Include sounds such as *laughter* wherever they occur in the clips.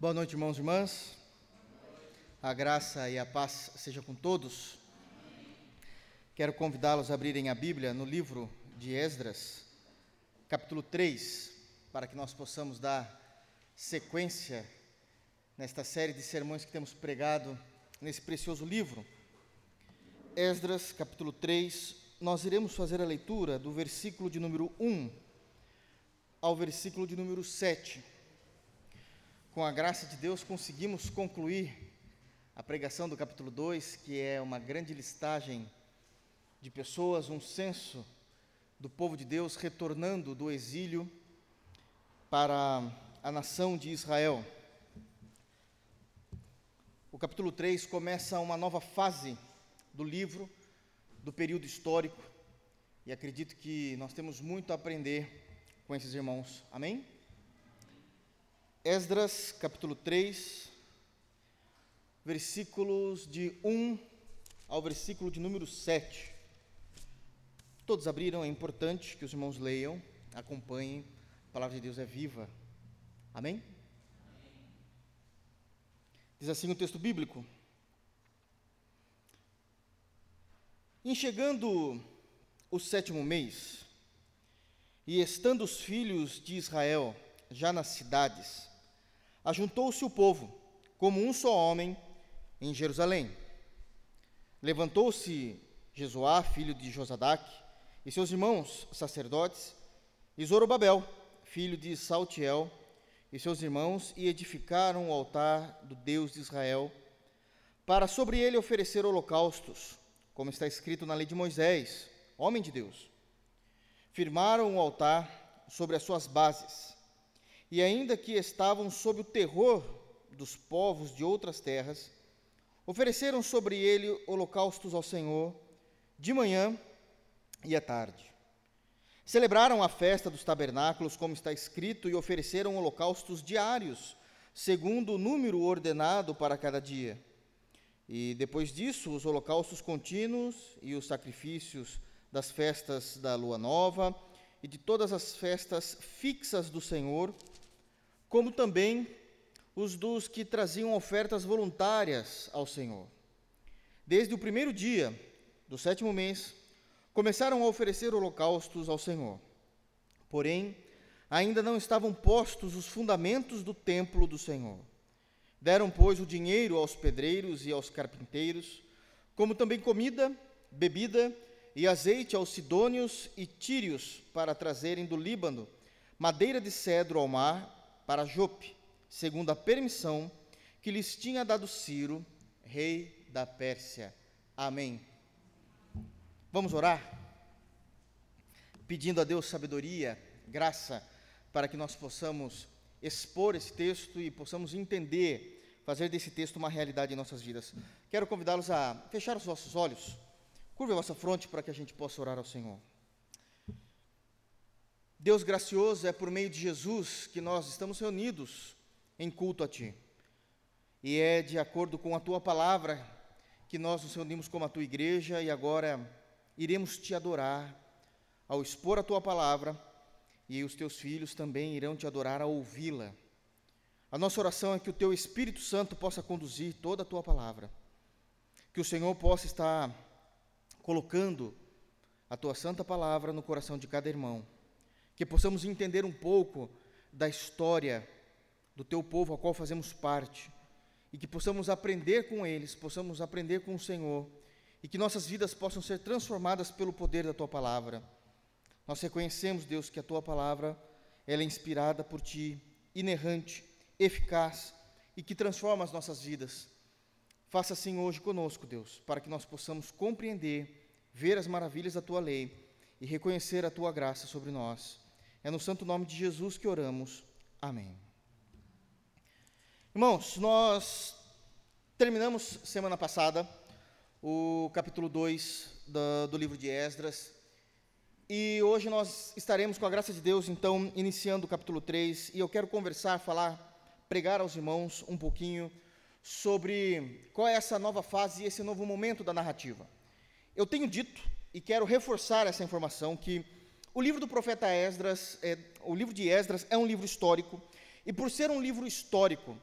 Boa noite, irmãos e irmãs. A graça e a paz seja com todos. Quero convidá-los a abrirem a Bíblia no livro de Esdras, capítulo 3, para que nós possamos dar sequência nesta série de sermões que temos pregado nesse precioso livro. Esdras, capítulo 3, nós iremos fazer a leitura do versículo de número 1 ao versículo de número 7 com a graça de Deus, conseguimos concluir a pregação do capítulo 2, que é uma grande listagem de pessoas, um censo do povo de Deus retornando do exílio para a nação de Israel. O capítulo 3 começa uma nova fase do livro, do período histórico, e acredito que nós temos muito a aprender com esses irmãos. Amém? Esdras, capítulo 3, versículos de 1 ao versículo de número 7. Todos abriram, é importante que os irmãos leiam, acompanhem, a palavra de Deus é viva. Amém? Diz assim o texto bíblico: Em chegando o sétimo mês, e estando os filhos de Israel já nas cidades, ajuntou-se o povo, como um só homem, em Jerusalém. Levantou-se Jesuá, filho de Josadac, e seus irmãos sacerdotes, e Zorobabel, filho de Saltiel, e seus irmãos, e edificaram o altar do Deus de Israel, para sobre ele oferecer holocaustos, como está escrito na lei de Moisés, homem de Deus. Firmaram o altar sobre as suas bases, e ainda que estavam sob o terror dos povos de outras terras, ofereceram sobre ele holocaustos ao Senhor de manhã e à tarde. Celebraram a festa dos tabernáculos, como está escrito, e ofereceram holocaustos diários, segundo o número ordenado para cada dia. E depois disso, os holocaustos contínuos e os sacrifícios das festas da lua nova e de todas as festas fixas do Senhor, como também os dos que traziam ofertas voluntárias ao Senhor. Desde o primeiro dia do sétimo mês, começaram a oferecer holocaustos ao Senhor. Porém, ainda não estavam postos os fundamentos do templo do Senhor. Deram, pois, o dinheiro aos pedreiros e aos carpinteiros, como também comida, bebida e azeite aos sidônios e tírios para trazerem do Líbano madeira de cedro ao mar para Jope, segundo a permissão que lhes tinha dado Ciro, rei da Pérsia. Amém. Vamos orar? Pedindo a Deus sabedoria, graça, para que nós possamos expor esse texto e possamos entender, fazer desse texto uma realidade em nossas vidas. Quero convidá-los a fechar os vossos olhos, curva a vossa fronte para que a gente possa orar ao Senhor. Deus gracioso, é por meio de Jesus que nós estamos reunidos em culto a Ti. E é de acordo com a Tua palavra que nós nos reunimos como a Tua igreja e agora iremos Te adorar ao expor a Tua palavra e os Teus filhos também irão Te adorar ao ouvi-la. A nossa oração é que o Teu Espírito Santo possa conduzir toda a Tua palavra, que o Senhor possa estar colocando a Tua santa palavra no coração de cada irmão que possamos entender um pouco da história do teu povo, ao qual fazemos parte, e que possamos aprender com eles, possamos aprender com o Senhor, e que nossas vidas possam ser transformadas pelo poder da tua palavra. Nós reconhecemos, Deus, que a tua palavra ela é inspirada por ti, inerrante, eficaz e que transforma as nossas vidas. Faça assim hoje conosco, Deus, para que nós possamos compreender, ver as maravilhas da tua lei e reconhecer a tua graça sobre nós. É no santo nome de Jesus que oramos. Amém. Irmãos, nós terminamos semana passada o capítulo 2 do, do, livro de Esdras e hoje nós estaremos, com a graça de Deus, então, iniciando o capítulo 3 e eu quero conversar, falar, pregar aos irmãos um pouquinho sobre qual é essa nova fase e esse novo momento da narrativa. Eu tenho dito e quero reforçar essa informação que o livro do profeta Esdras, é, o livro de Esdras é um livro histórico, e por ser um livro histórico,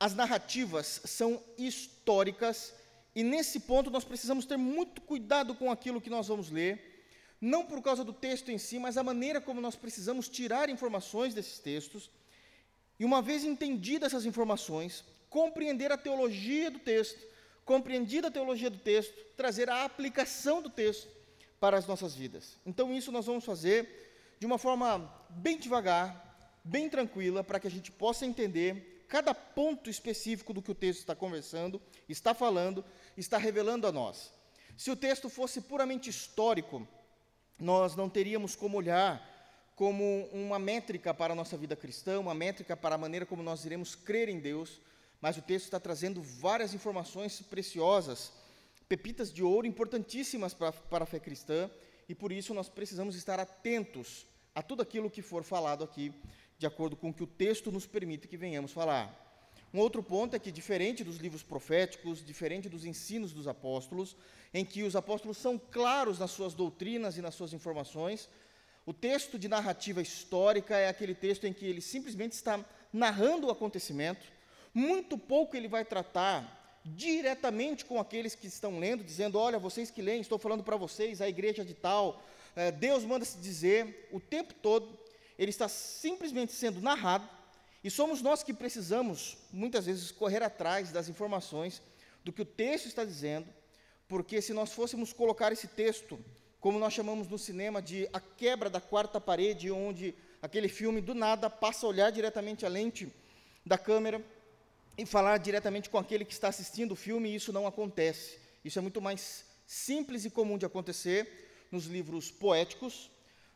as narrativas são históricas e nesse ponto nós precisamos ter muito cuidado com aquilo que nós vamos ler, não por causa do texto em si, mas a maneira como nós precisamos tirar informações desses textos. E uma vez entendidas essas informações, compreender a teologia do texto, compreendida a teologia do texto, trazer a aplicação do texto para as nossas vidas. Então, isso nós vamos fazer de uma forma bem devagar, bem tranquila, para que a gente possa entender cada ponto específico do que o texto está conversando, está falando, está revelando a nós. Se o texto fosse puramente histórico, nós não teríamos como olhar como uma métrica para a nossa vida cristã, uma métrica para a maneira como nós iremos crer em Deus, mas o texto está trazendo várias informações preciosas, pepitas de ouro importantíssimas para, a fé cristã, e por isso nós precisamos estar atentos a tudo aquilo que for falado aqui, de acordo com o que o texto nos permite que venhamos falar. Um outro ponto é que, diferente dos livros proféticos, diferente dos ensinos dos apóstolos, em que os apóstolos são claros nas suas doutrinas e nas suas informações, o texto de narrativa histórica é aquele texto em que ele simplesmente está narrando o acontecimento, muito pouco ele vai tratar diretamente com aqueles que estão lendo, dizendo: Olha, vocês que leem, estou falando para vocês, a igreja de tal, é, Deus manda se dizer, o tempo todo, ele está simplesmente sendo narrado, e somos nós que precisamos, muitas vezes, correr atrás das informações do que o texto está dizendo, porque se nós fôssemos colocar esse texto, como nós chamamos no cinema de a quebra da quarta parede, onde aquele filme do nada passa a olhar diretamente a lente da câmera e falar diretamente com aquele que está assistindo o filme, e isso não acontece. Isso é muito mais simples e comum de acontecer nos livros poéticos,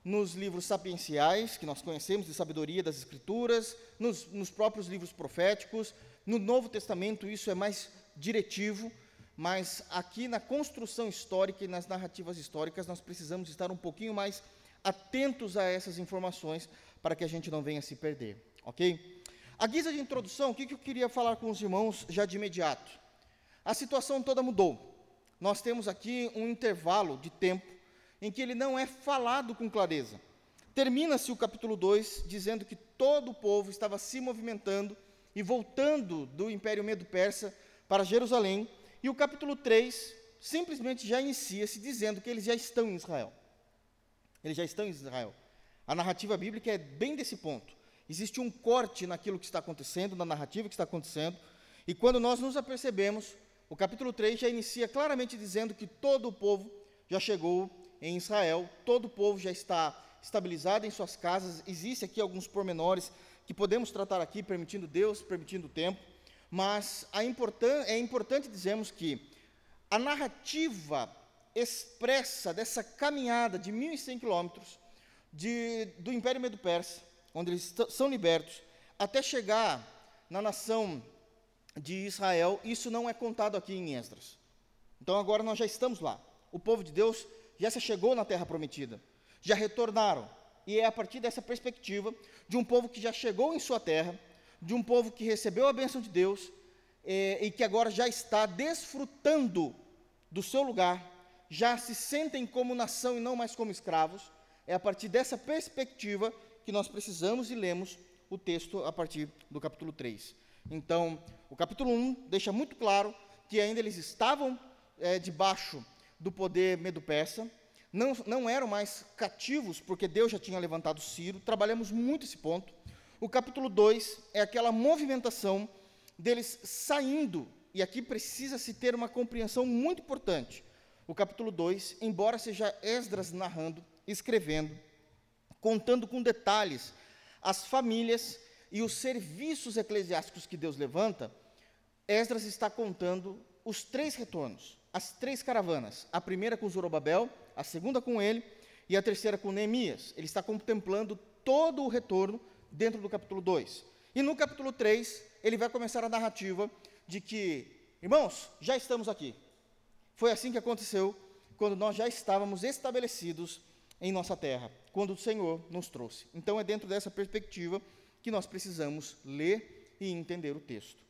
nos livros sapienciais, que nós conhecemos de sabedoria das Escrituras, nos, nos próprios livros proféticos. No Novo Testamento, isso é mais diretivo, mas aqui na construção histórica e nas narrativas históricas, nós precisamos estar um pouquinho mais atentos a essas informações para que a gente não venha se perder, ok? A guisa de introdução, o que, eu queria falar com os irmãos já de imediato? A situação toda mudou. Nós temos aqui um intervalo de tempo em que ele não é falado com clareza. Termina-se o capítulo 2 dizendo que todo o povo estava se movimentando e voltando do Império Medo-Persa para Jerusalém, e o capítulo 3 simplesmente já inicia-se dizendo que eles já estão em Israel. Eles já estão em Israel. A narrativa bíblica é bem desse ponto. Existe um corte naquilo que está acontecendo, na narrativa que está acontecendo, e quando nós nos apercebemos, o capítulo 3 já inicia claramente dizendo que todo o povo já chegou em Israel, todo o povo já está estabilizado em suas casas. Existem aqui alguns pormenores que podemos tratar aqui, permitindo Deus, permitindo o tempo, mas importan é importante dizermos que a narrativa expressa dessa caminhada de 1.100 quilômetros do Império Medo-Persa onde eles são libertos, até chegar na nação de Israel, isso não é contado aqui em Esdras. Então agora nós já estamos lá. O povo de Deus já se chegou na terra prometida, já retornaram. E é a partir dessa perspectiva de um povo que já chegou em sua terra, de um povo que recebeu a bênção de Deus eh, e que agora já está desfrutando do seu lugar, já se sentem como nação e não mais como escravos. É a partir dessa perspectiva que nós precisamos e lemos o texto a partir do capítulo 3. Então, o capítulo 1 deixa muito claro que ainda eles estavam é, debaixo do poder medo-persa, não, não eram mais cativos, porque Deus já tinha levantado Ciro, trabalhamos muito esse ponto. O capítulo 2 é aquela movimentação deles saindo, e aqui precisa-se ter uma compreensão muito importante. O capítulo 2, embora seja Esdras narrando, escrevendo, contando com detalhes as famílias e os serviços eclesiásticos que Deus levanta, Esdras está contando os três retornos, as três caravanas, a primeira com Zorobabel, a segunda com ele e a terceira com Neemias. Ele está contemplando todo o retorno dentro do capítulo 2. E no capítulo 3, ele vai começar a narrativa de que, irmãos, já estamos aqui. Foi assim que aconteceu quando nós já estávamos estabelecidos em nossa terra, quando o Senhor nos trouxe. Então é dentro dessa perspectiva que nós precisamos ler e entender o texto.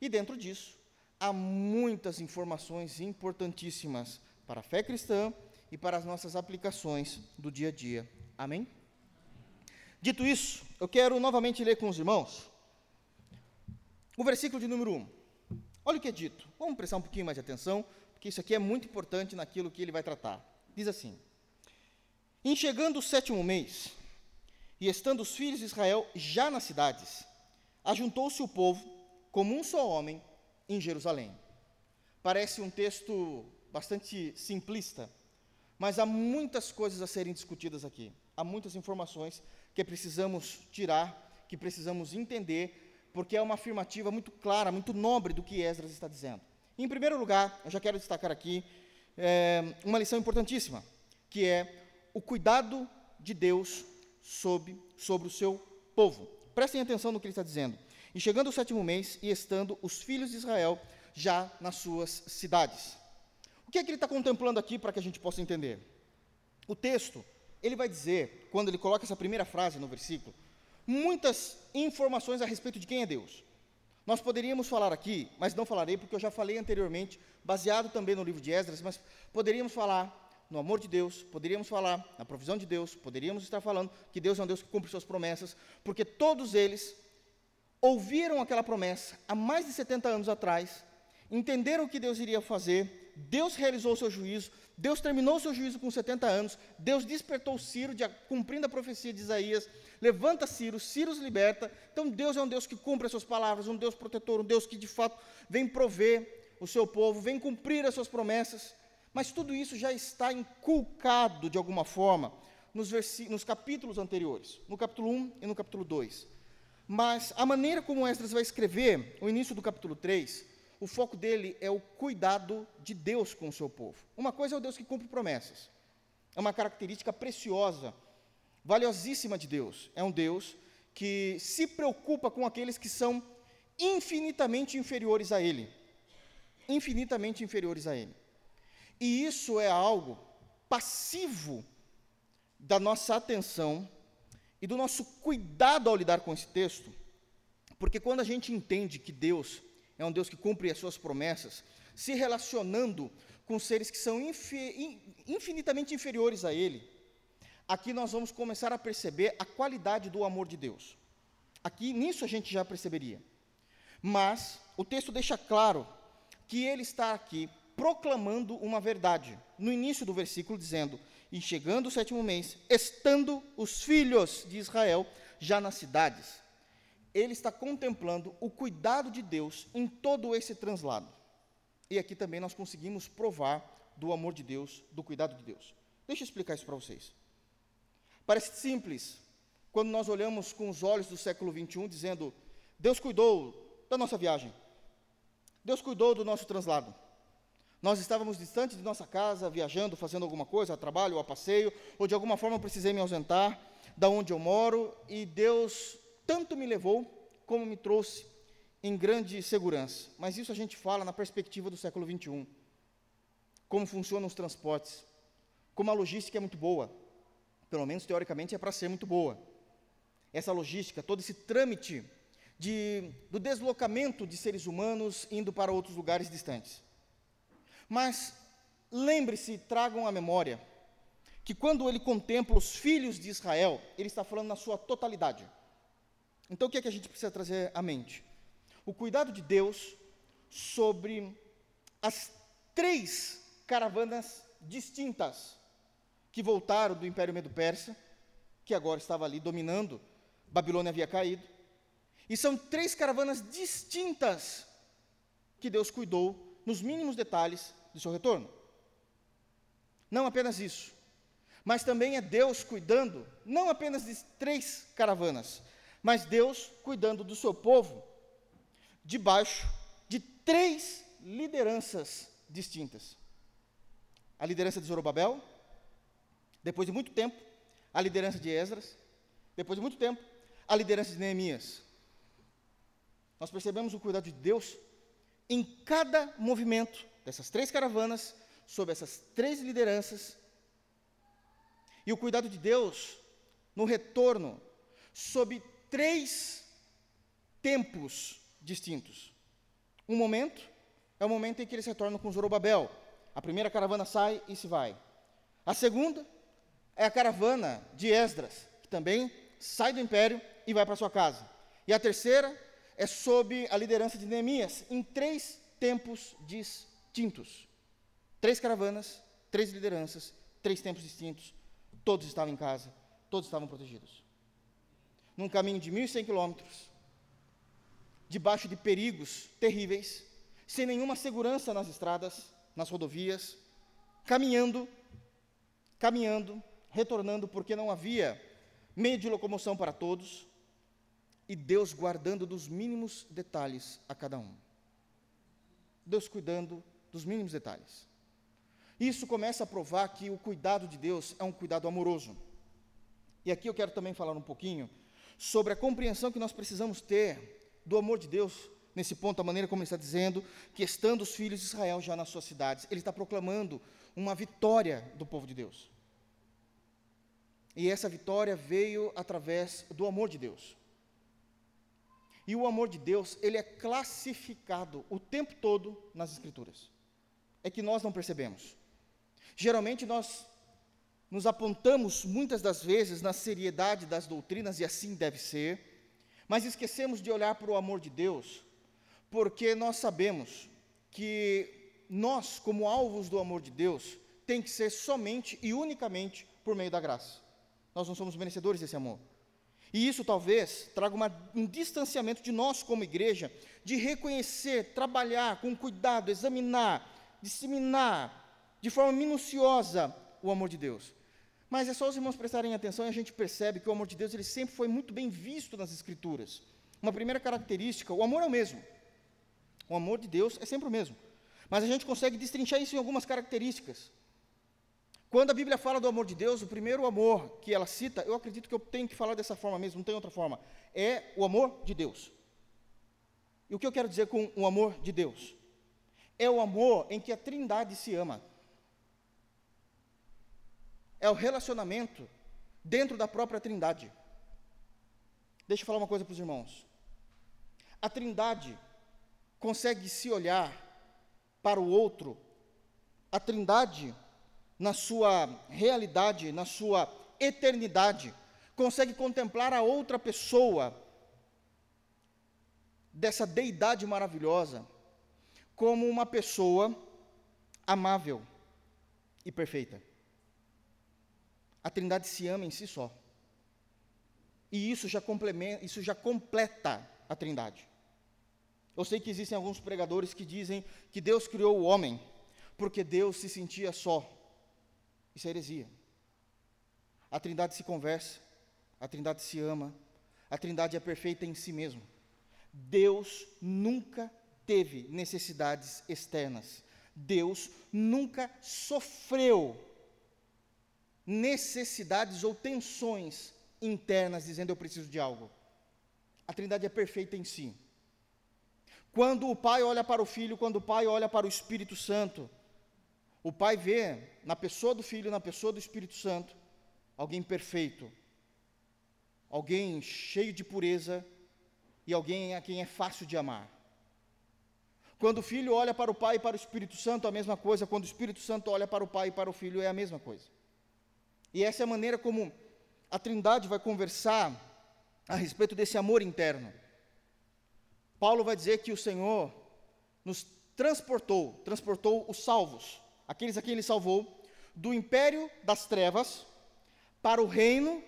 E dentro disso, há muitas informações importantíssimas para a fé cristã e para as nossas aplicações do dia a dia. Amém? Dito isso, eu quero novamente ler com os irmãos O versículo de número 1. Olha o que é dito. Vamos prestar um pouquinho mais de atenção, porque isso aqui é muito importante naquilo que ele vai tratar. Diz assim: Em chegando o sétimo mês, e estando os filhos de Israel já nas cidades, ajuntou-se o povo como um só homem em Jerusalém. Parece um texto bastante simplista, mas há muitas coisas a serem discutidas aqui. Há muitas informações que precisamos tirar, que precisamos entender porque é uma afirmativa muito clara, muito nobre do que Esdras está dizendo. Em primeiro lugar, eu já quero destacar aqui é, uma lição importantíssima, que é o cuidado de Deus sobre, sobre o seu povo. Prestem atenção no que ele está dizendo. E chegando o sétimo mês, e estando os filhos de Israel já nas suas cidades. O que é que ele está contemplando aqui para que a gente possa entender? O texto, ele vai dizer, quando ele coloca essa primeira frase no versículo, muitas informações a respeito de quem é Deus. Nós poderíamos falar aqui, mas não falarei porque eu já falei anteriormente, baseado também no livro de Esdras, mas poderíamos falar no amor de Deus, poderíamos falar na provisão de Deus, poderíamos estar falando que Deus é um Deus que cumpre suas promessas, porque todos eles ouviram aquela promessa há mais de 70 anos atrás, entenderam o que Deus iria fazer, Deus realizou o seu juízo, Deus terminou o seu juízo com 70 anos, Deus despertou Ciro, de, cumprindo a profecia de Isaías, levanta Ciro, Ciro os liberta. Então Deus é um Deus que cumpre as suas palavras, um Deus protetor, um Deus que de fato vem prover o seu povo, vem cumprir as suas promessas. Mas tudo isso já está inculcado de alguma forma nos, nos capítulos anteriores, no capítulo 1 e no capítulo 2. Mas a maneira como Esdras vai escrever o início do capítulo 3, o foco dele é o cuidado de Deus com o seu povo. Uma coisa é o Deus que cumpre promessas. É uma característica preciosa valiosíssima de Deus. É um Deus que se preocupa com aqueles que são infinitamente inferiores a Ele. Infinitamente inferiores a Ele. E isso é algo passivo da nossa atenção e do nosso cuidado ao lidar com esse texto, porque quando a gente entende que Deus é um Deus que cumpre as suas promessas, se relacionando com seres que são infinitamente inferiores a Ele, aqui nós vamos começar a perceber a qualidade do amor de Deus. Aqui, nisso a gente já perceberia. Mas o texto deixa claro que ele está aqui proclamando uma verdade. No início do versículo, dizendo: E chegando o sétimo mês, estando os filhos de Israel já nas cidades. Ele está contemplando o cuidado de Deus em todo esse translado. E aqui também nós conseguimos provar do amor de Deus, do cuidado de Deus. Deixa eu explicar isso para vocês. Parece simples quando nós olhamos com os olhos do século 21, dizendo: Deus cuidou da nossa viagem, Deus cuidou do nosso translado. Nós estávamos distantes de nossa casa, viajando, fazendo alguma coisa, a trabalho, ou a passeio, ou de alguma forma precisei me ausentar da onde eu moro, e Deus tanto me levou como me trouxe em grande segurança. Mas isso a gente fala na perspectiva do século 21. Como funcionam os transportes, como a logística é muito boa, pelo menos teoricamente, é para ser muito boa. Essa logística, todo esse trâmite de, do deslocamento de seres humanos indo para outros lugares distantes. Mas lembre-se, tragam à memória, que quando ele contempla os filhos de Israel, ele está falando na sua totalidade. Então o que é que a gente precisa trazer à mente? O cuidado de Deus sobre as três caravanas distintas que voltaram do Império Medo-Persa, que agora estava ali dominando, Babilônia havia caído. E são três caravanas distintas que Deus cuidou nos mínimos detalhes de seu retorno. Não apenas isso, mas também é Deus cuidando, não apenas de três caravanas, mas Deus cuidando do seu povo debaixo de três lideranças distintas: a liderança de Zorobabel, depois de muito tempo, a liderança de Esdras. Depois de muito tempo, a liderança de Neemias. Nós percebemos o cuidado de Deus em cada movimento dessas três caravanas, sob essas três lideranças. E o cuidado de Deus no retorno, sob três tempos distintos. Um momento é o momento em que eles retornam com Zorobabel. A primeira caravana sai e se vai. A segunda é a caravana de Esdras, que também sai do império e vai para sua casa. E a terceira é sob a liderança de Neemias, em três tempos distintos. Três caravanas, três lideranças, três tempos distintos. Todos estavam em casa, todos estavam protegidos. Num caminho de 1.100 quilômetros, debaixo de perigos terríveis, sem nenhuma segurança nas estradas, nas rodovias, caminhando, caminhando, retornando, porque não havia meio de locomoção para todos, e Deus guardando dos mínimos detalhes a cada um. Deus cuidando dos mínimos detalhes. Isso começa a provar que o cuidado de Deus é um cuidado amoroso. E aqui eu quero também falar um pouquinho sobre a compreensão que nós precisamos ter do amor de Deus nesse ponto, a maneira como ele está dizendo que estando os filhos de Israel já nas suas cidades, ele está proclamando uma vitória do povo de Deus. E essa vitória veio através do amor de Deus. E o amor de Deus, ele é classificado o tempo todo nas Escrituras. É que nós não percebemos. Geralmente nós nos apontamos muitas das vezes na seriedade das doutrinas, e assim deve ser, mas esquecemos de olhar para o amor de Deus, porque nós sabemos que nós, como alvos do amor de Deus, tem que ser somente e unicamente por meio da graça. Nós não somos merecedores desse amor. E isso talvez traga uma, um distanciamento de nós como igreja, de reconhecer, trabalhar com cuidado, examinar, disseminar de forma minuciosa o amor de Deus. Mas é só os irmãos prestarem atenção e a gente percebe que o amor de Deus ele sempre foi muito bem visto nas Escrituras. Uma primeira característica, o amor é o mesmo. O amor de Deus é sempre o mesmo. Mas a gente consegue destrinchar isso em algumas características. Quando a Bíblia fala do amor de Deus, o primeiro amor que ela cita, eu acredito que eu tenho que falar dessa forma mesmo, não tem outra forma, é o amor de Deus. E o que eu quero dizer com o amor de Deus? É o amor em que a Trindade se ama. É o relacionamento dentro da própria Trindade. Deixa eu falar uma coisa para os irmãos. A Trindade consegue se olhar para o outro. A Trindade na sua realidade, na sua eternidade, consegue contemplar a outra pessoa dessa deidade maravilhosa como uma pessoa amável e perfeita. A Trindade se ama em si só. E isso já complementa, isso já completa a Trindade. Eu sei que existem alguns pregadores que dizem que Deus criou o homem porque Deus se sentia só. Isso é heresia. A Trindade se conversa, a Trindade se ama, a Trindade é perfeita em si mesmo. Deus nunca teve necessidades externas. Deus nunca sofreu necessidades ou tensões internas, dizendo eu preciso de algo. A Trindade é perfeita em si. Quando o Pai olha para o Filho, quando o Pai olha para o Espírito Santo, o Pai vê na pessoa do Filho, na pessoa do Espírito Santo, alguém perfeito, alguém cheio de pureza e alguém a quem é fácil de amar. Quando o Filho olha para o Pai e para o Espírito Santo, a mesma coisa. Quando o Espírito Santo olha para o Pai e para o Filho, é a mesma coisa. E essa é a maneira como a Trindade vai conversar a respeito desse amor interno. Paulo vai dizer que o Senhor nos transportou, transportou os salvos aqueles a quem ele salvou, do império das trevas para o reino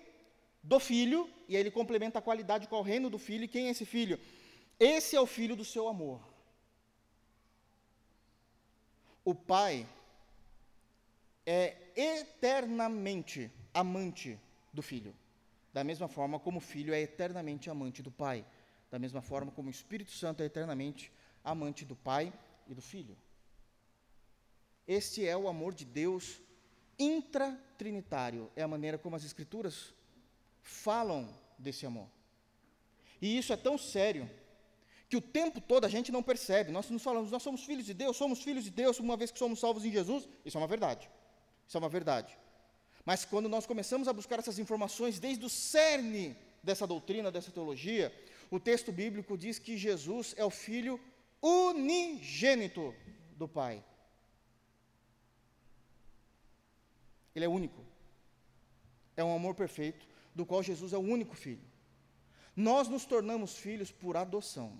do filho, e aí ele complementa a qualidade com o reino do filho, e quem é esse filho? Esse é o filho do seu amor. O pai é eternamente amante do filho, da mesma forma como o filho é eternamente amante do pai, da mesma forma como o Espírito Santo é eternamente amante do pai e do filho. Este é o amor de Deus intratrinitário, é a maneira como as Escrituras falam desse amor. E isso é tão sério que o tempo todo a gente não percebe. Nós nos falamos, nós somos filhos de Deus, somos filhos de Deus, uma vez que somos salvos em Jesus. Isso é uma verdade. Isso é uma verdade. Mas quando nós começamos a buscar essas informações desde o cerne dessa doutrina, dessa teologia, o texto bíblico diz que Jesus é o filho unigênito do Pai. Ele é único. É um amor perfeito, do qual Jesus é o único filho. Nós nos tornamos filhos por adoção.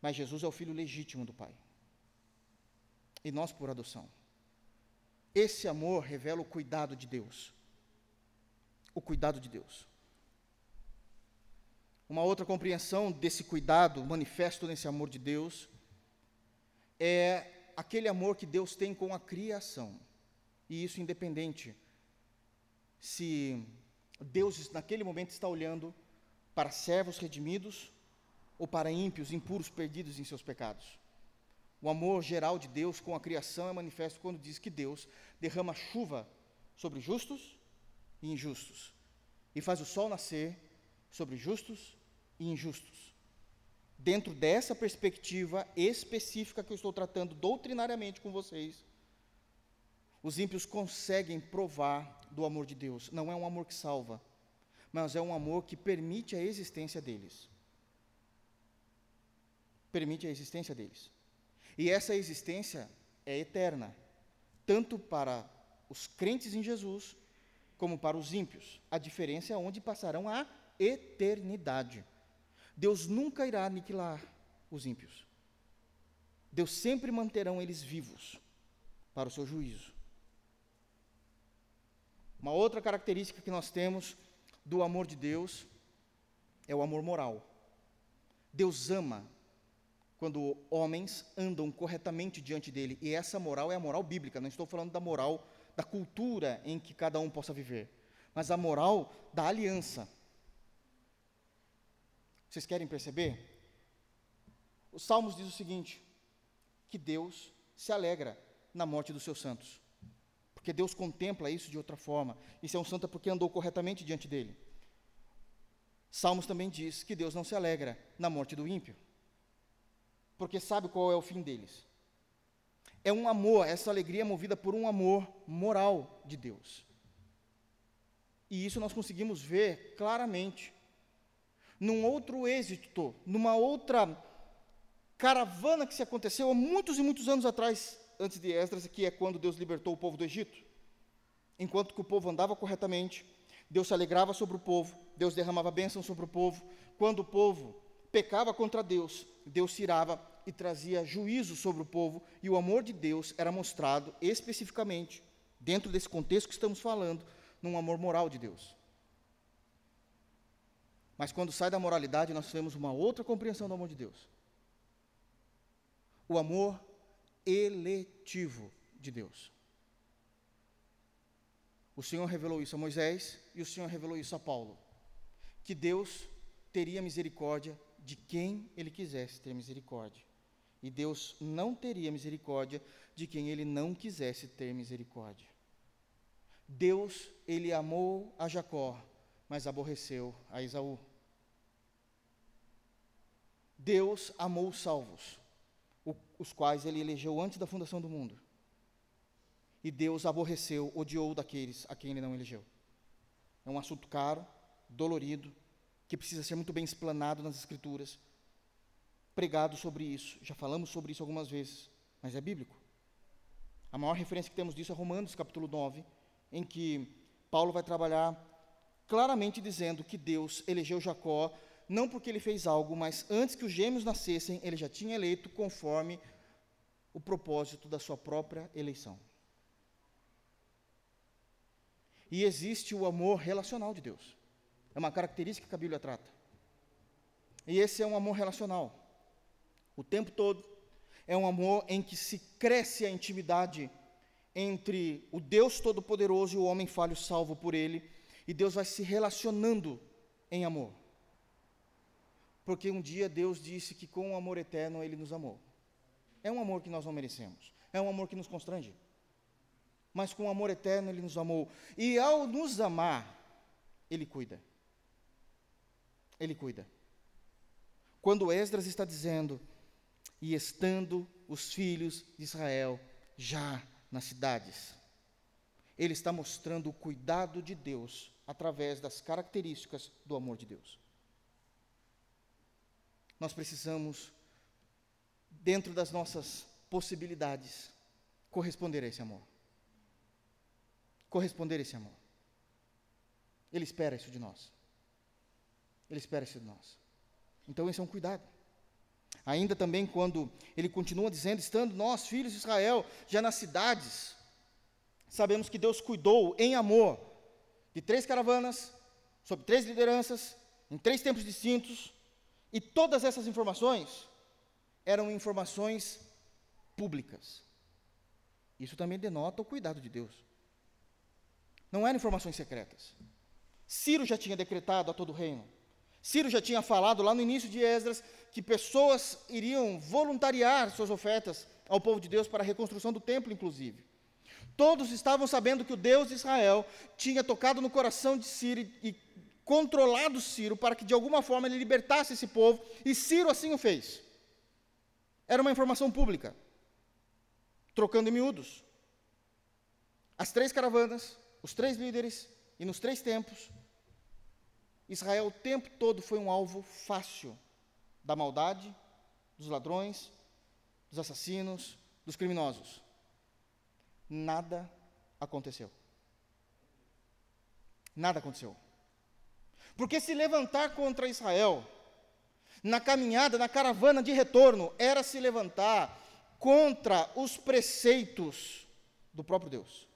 Mas Jesus é o filho legítimo do Pai. E nós por adoção. Esse amor revela o cuidado de Deus. O cuidado de Deus. Uma outra compreensão desse cuidado manifesto nesse amor de Deus é aquele amor que Deus tem com a criação. E isso independente se Deus naquele momento está olhando para servos redimidos ou para ímpios, impuros, perdidos em seus pecados. O amor geral de Deus com a criação é manifesto quando diz que Deus derrama chuva sobre justos e injustos e faz o sol nascer sobre justos e injustos. Dentro dessa perspectiva específica que eu estou tratando doutrinariamente com vocês, os ímpios conseguem provar do amor de Deus. Não é um amor que salva, mas é um amor que permite a existência deles. Permite a existência deles. E essa existência é eterna, tanto para os crentes em Jesus, como para os ímpios. A diferença é onde passarão a eternidade. Deus nunca irá aniquilar os ímpios. Deus sempre manterão eles vivos para o seu juízo. Uma outra característica que nós temos do amor de Deus é o amor moral. Deus ama quando homens andam corretamente diante dele, e essa moral é a moral bíblica, não estou falando da moral da cultura em que cada um possa viver, mas a moral da aliança. Vocês querem perceber? Os Salmos diz o seguinte: que Deus se alegra na morte dos seus santos. Porque Deus contempla isso de outra forma. E se é um santo é porque andou corretamente diante dele. Salmos também diz que Deus não se alegra na morte do ímpio porque sabe qual é o fim deles. É um amor, essa alegria é movida por um amor moral de Deus. E isso nós conseguimos ver claramente num outro êxito, numa outra caravana que se aconteceu há muitos e muitos anos atrás, antes de Esdras, que é quando Deus libertou o povo do Egito. Enquanto que o povo andava corretamente, Deus se alegrava sobre o povo, Deus derramava bênção sobre o povo. Quando o povo pecava contra Deus, Deus se irava e trazia juízo sobre o povo, e o amor de Deus era mostrado especificamente, dentro desse contexto que estamos falando, num amor moral de Deus. Mas quando sai da moralidade, nós temos uma outra compreensão do amor de Deus. O amor eletivo de Deus. O Senhor revelou isso a Moisés e o Senhor revelou isso a Paulo. Que Deus teria misericórdia de quem ele quisesse ter misericórdia. E Deus não teria misericórdia de quem ele não quisesse ter misericórdia. Deus, ele amou a Jacó, mas aborreceu a Esaú. Deus amou os salvos, os quais ele elegeu antes da fundação do mundo. E Deus aborreceu, odiou daqueles a quem ele não elegeu. É um assunto caro, dolorido, que precisa ser muito bem explanado nas Escrituras, pregado sobre isso. Já falamos sobre isso algumas vezes, mas é bíblico. A maior referência que temos disso é Romanos, capítulo 9, em que Paulo vai trabalhar claramente dizendo que Deus elegeu Jacó não porque ele fez algo, mas antes que os gêmeos nascessem, ele já tinha eleito conforme o propósito da sua própria eleição. E existe o amor relacional de Deus. É uma característica que a Bíblia trata. E esse é um amor relacional. O tempo todo é um amor em que se cresce a intimidade entre o Deus Todo-Poderoso e o homem falho salvo por Ele, e Deus vai se relacionando em amor. Porque um dia Deus disse que com o amor eterno Ele nos amou. É um amor que nós não merecemos, é um amor que nos constrange. Mas com o amor eterno Ele nos amou. E ao nos amar, Ele cuida. Ele cuida. Quando Esdras está dizendo, e estando os filhos de Israel já nas cidades, ele está mostrando o cuidado de Deus através das características do amor de Deus. Nós precisamos, dentro das nossas possibilidades, corresponder a esse amor. Corresponder a esse amor. Ele espera isso de nós. Ele espera isso de nós. Então, esse é um cuidado. Ainda também, quando ele continua dizendo: estando nós, filhos de Israel, já nas cidades, sabemos que Deus cuidou em amor de três caravanas, sob três lideranças, em três tempos distintos, e todas essas informações eram informações públicas. Isso também denota o cuidado de Deus. Não eram informações secretas. Ciro já tinha decretado a todo o reino. Ciro já tinha falado lá no início de Esdras que pessoas iriam voluntariar suas ofertas ao povo de Deus para a reconstrução do templo, inclusive. Todos estavam sabendo que o Deus de Israel tinha tocado no coração de Ciro e controlado Ciro para que de alguma forma ele libertasse esse povo, e Ciro assim o fez. Era uma informação pública, trocando em miúdos. As três caravanas, os três líderes e nos três tempos, Israel o tempo todo foi um alvo fácil da maldade, dos ladrões, dos assassinos, dos criminosos. Nada aconteceu. Nada aconteceu. Porque se levantar contra Israel, na caminhada, na caravana de retorno, era se levantar contra os preceitos do próprio Deus,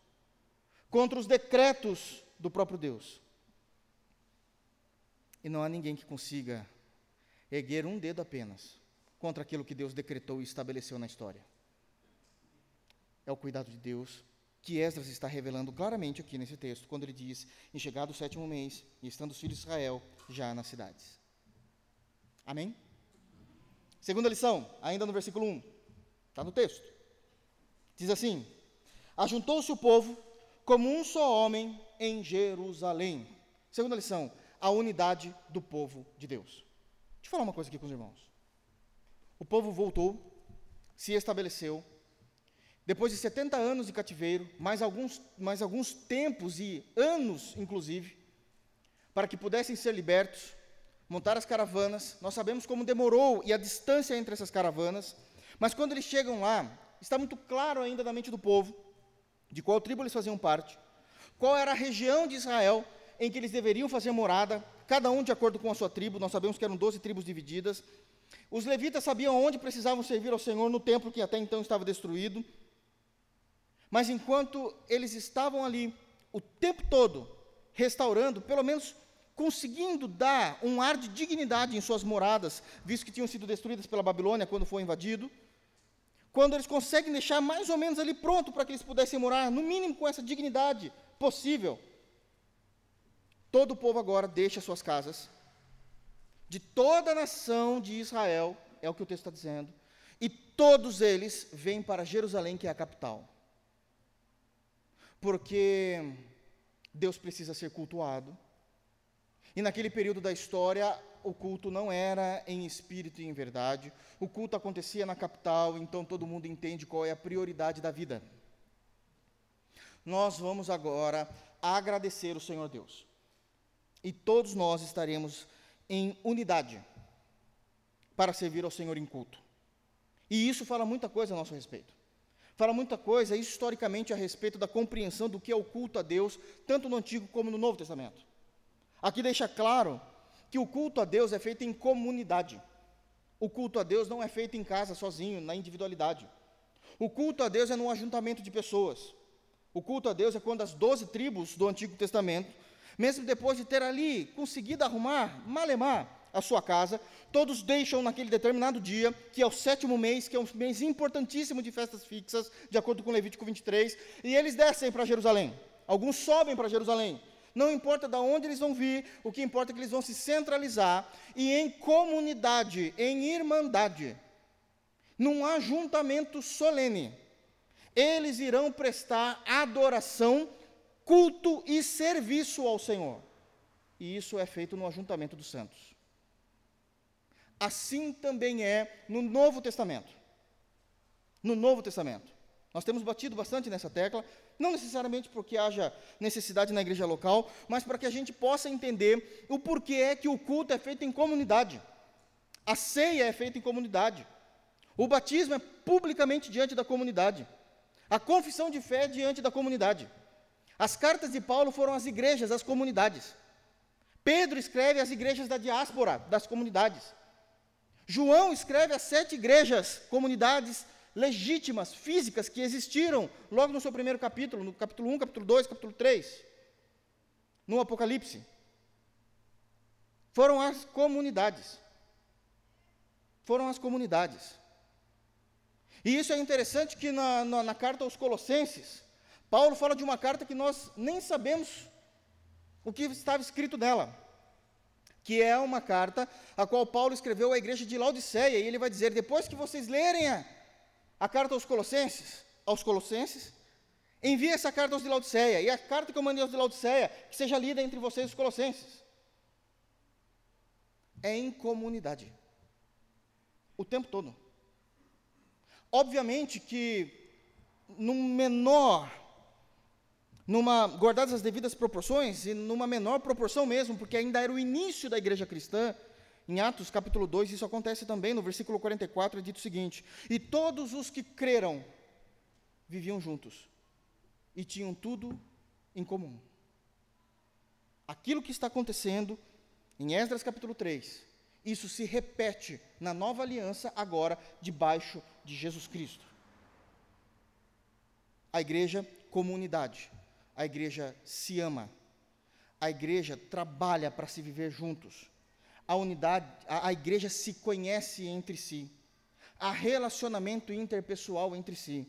contra os decretos do próprio Deus. E não há ninguém que consiga erguer um dedo apenas contra aquilo que Deus decretou e estabeleceu na história. É o cuidado de Deus que Esdras está revelando claramente aqui nesse texto, quando ele diz: em chegado o sétimo mês, e estando os filhos de Israel já nas cidades. Amém? Segunda lição, ainda no versículo 1, está no texto. Diz assim: Ajuntou-se o povo como um só homem em Jerusalém. Segunda lição, a unidade do povo de Deus. Deixa eu falar uma coisa aqui com os irmãos. O povo voltou, se estabeleceu, depois de 70 anos de cativeiro, mais alguns, mais alguns tempos e anos, inclusive, para que pudessem ser libertos, montar as caravanas. Nós sabemos como demorou e a distância entre essas caravanas, mas quando eles chegam lá, está muito claro ainda na mente do povo de qual tribo eles faziam parte, qual era a região de Israel em que eles deveriam fazer morada, cada um de acordo com a sua tribo, nós sabemos que eram 12 tribos divididas. Os levitas sabiam onde precisavam servir ao Senhor no templo que até então estava destruído. Mas enquanto eles estavam ali o tempo todo restaurando, pelo menos conseguindo dar um ar de dignidade em suas moradas, visto que tinham sido destruídas pela Babilônia quando foi invadido, quando eles conseguem deixar mais ou menos ali pronto para que eles pudessem morar, no mínimo com essa dignidade possível, Todo o povo agora deixa suas casas, de toda a nação de Israel, é o que o texto está dizendo, e todos eles vêm para Jerusalém, que é a capital. Porque Deus precisa ser cultuado, e naquele período da história, o culto não era em espírito e em verdade, o culto acontecia na capital, então todo mundo entende qual é a prioridade da vida. Nós vamos agora agradecer o Senhor Deus e todos nós estaremos em unidade para servir ao Senhor em culto. E isso fala muita coisa a nosso respeito. Fala muita coisa historicamente a respeito da compreensão do que é o culto a Deus, tanto no Antigo como no Novo Testamento. Aqui deixa claro que o culto a Deus é feito em comunidade. O culto a Deus não é feito em casa sozinho, na individualidade. O culto a Deus é num ajuntamento de pessoas. O culto a Deus é quando as doze tribos do Antigo Testamento mesmo depois de ter ali conseguido arrumar, malemar, a sua casa, todos deixam naquele determinado dia, que é o sétimo mês, que é um mês importantíssimo de festas fixas, de acordo com Levítico 23, e eles descem para Jerusalém. Alguns sobem para Jerusalém. Não importa de onde eles vão vir, o que importa é que eles vão se centralizar e em comunidade, em irmandade, num ajuntamento solene. Eles irão prestar adoração culto e serviço ao Senhor. E isso é feito no ajuntamento dos santos. Assim também é no Novo Testamento. No Novo Testamento. Nós temos batido bastante nessa tecla, não necessariamente porque haja necessidade na igreja local, mas para que a gente possa entender o porquê é que o culto é feito em comunidade. A ceia é feita em comunidade. O batismo é publicamente diante da comunidade. A confissão de fé é diante da comunidade. As cartas de Paulo foram às igrejas, às comunidades. Pedro escreve às igrejas da diáspora, das comunidades. João escreve às sete igrejas, comunidades legítimas, físicas, que existiram logo no seu primeiro capítulo, no capítulo 1, capítulo 2, capítulo 3, no Apocalipse. Foram as comunidades. Foram as comunidades. E isso é interessante que na, na, na carta aos Colossenses, Paulo fala de uma carta que nós nem sabemos o que estava escrito nela, que é uma carta a qual Paulo escreveu à igreja de Laodiceia, e ele vai dizer: depois que vocês lerem a, a carta aos Colossenses, aos Colossenses, envie essa carta aos de Laodiceia, e a carta que eu mandei aos de Laodiceia, que seja lida entre vocês, os Colossenses. É em comunidade, o tempo todo. Obviamente que, num menor numa, guardadas as devidas proporções, e numa menor proporção mesmo, porque ainda era o início da igreja cristã, em Atos capítulo 2, isso acontece também, no versículo 44, é dito o seguinte: E todos os que creram viviam juntos, e tinham tudo em comum. Aquilo que está acontecendo em Esdras capítulo 3, isso se repete na nova aliança, agora debaixo de Jesus Cristo. A igreja, comunidade a igreja se ama, a igreja trabalha para se viver juntos, a unidade, a, a igreja se conhece entre si, há relacionamento interpessoal entre si.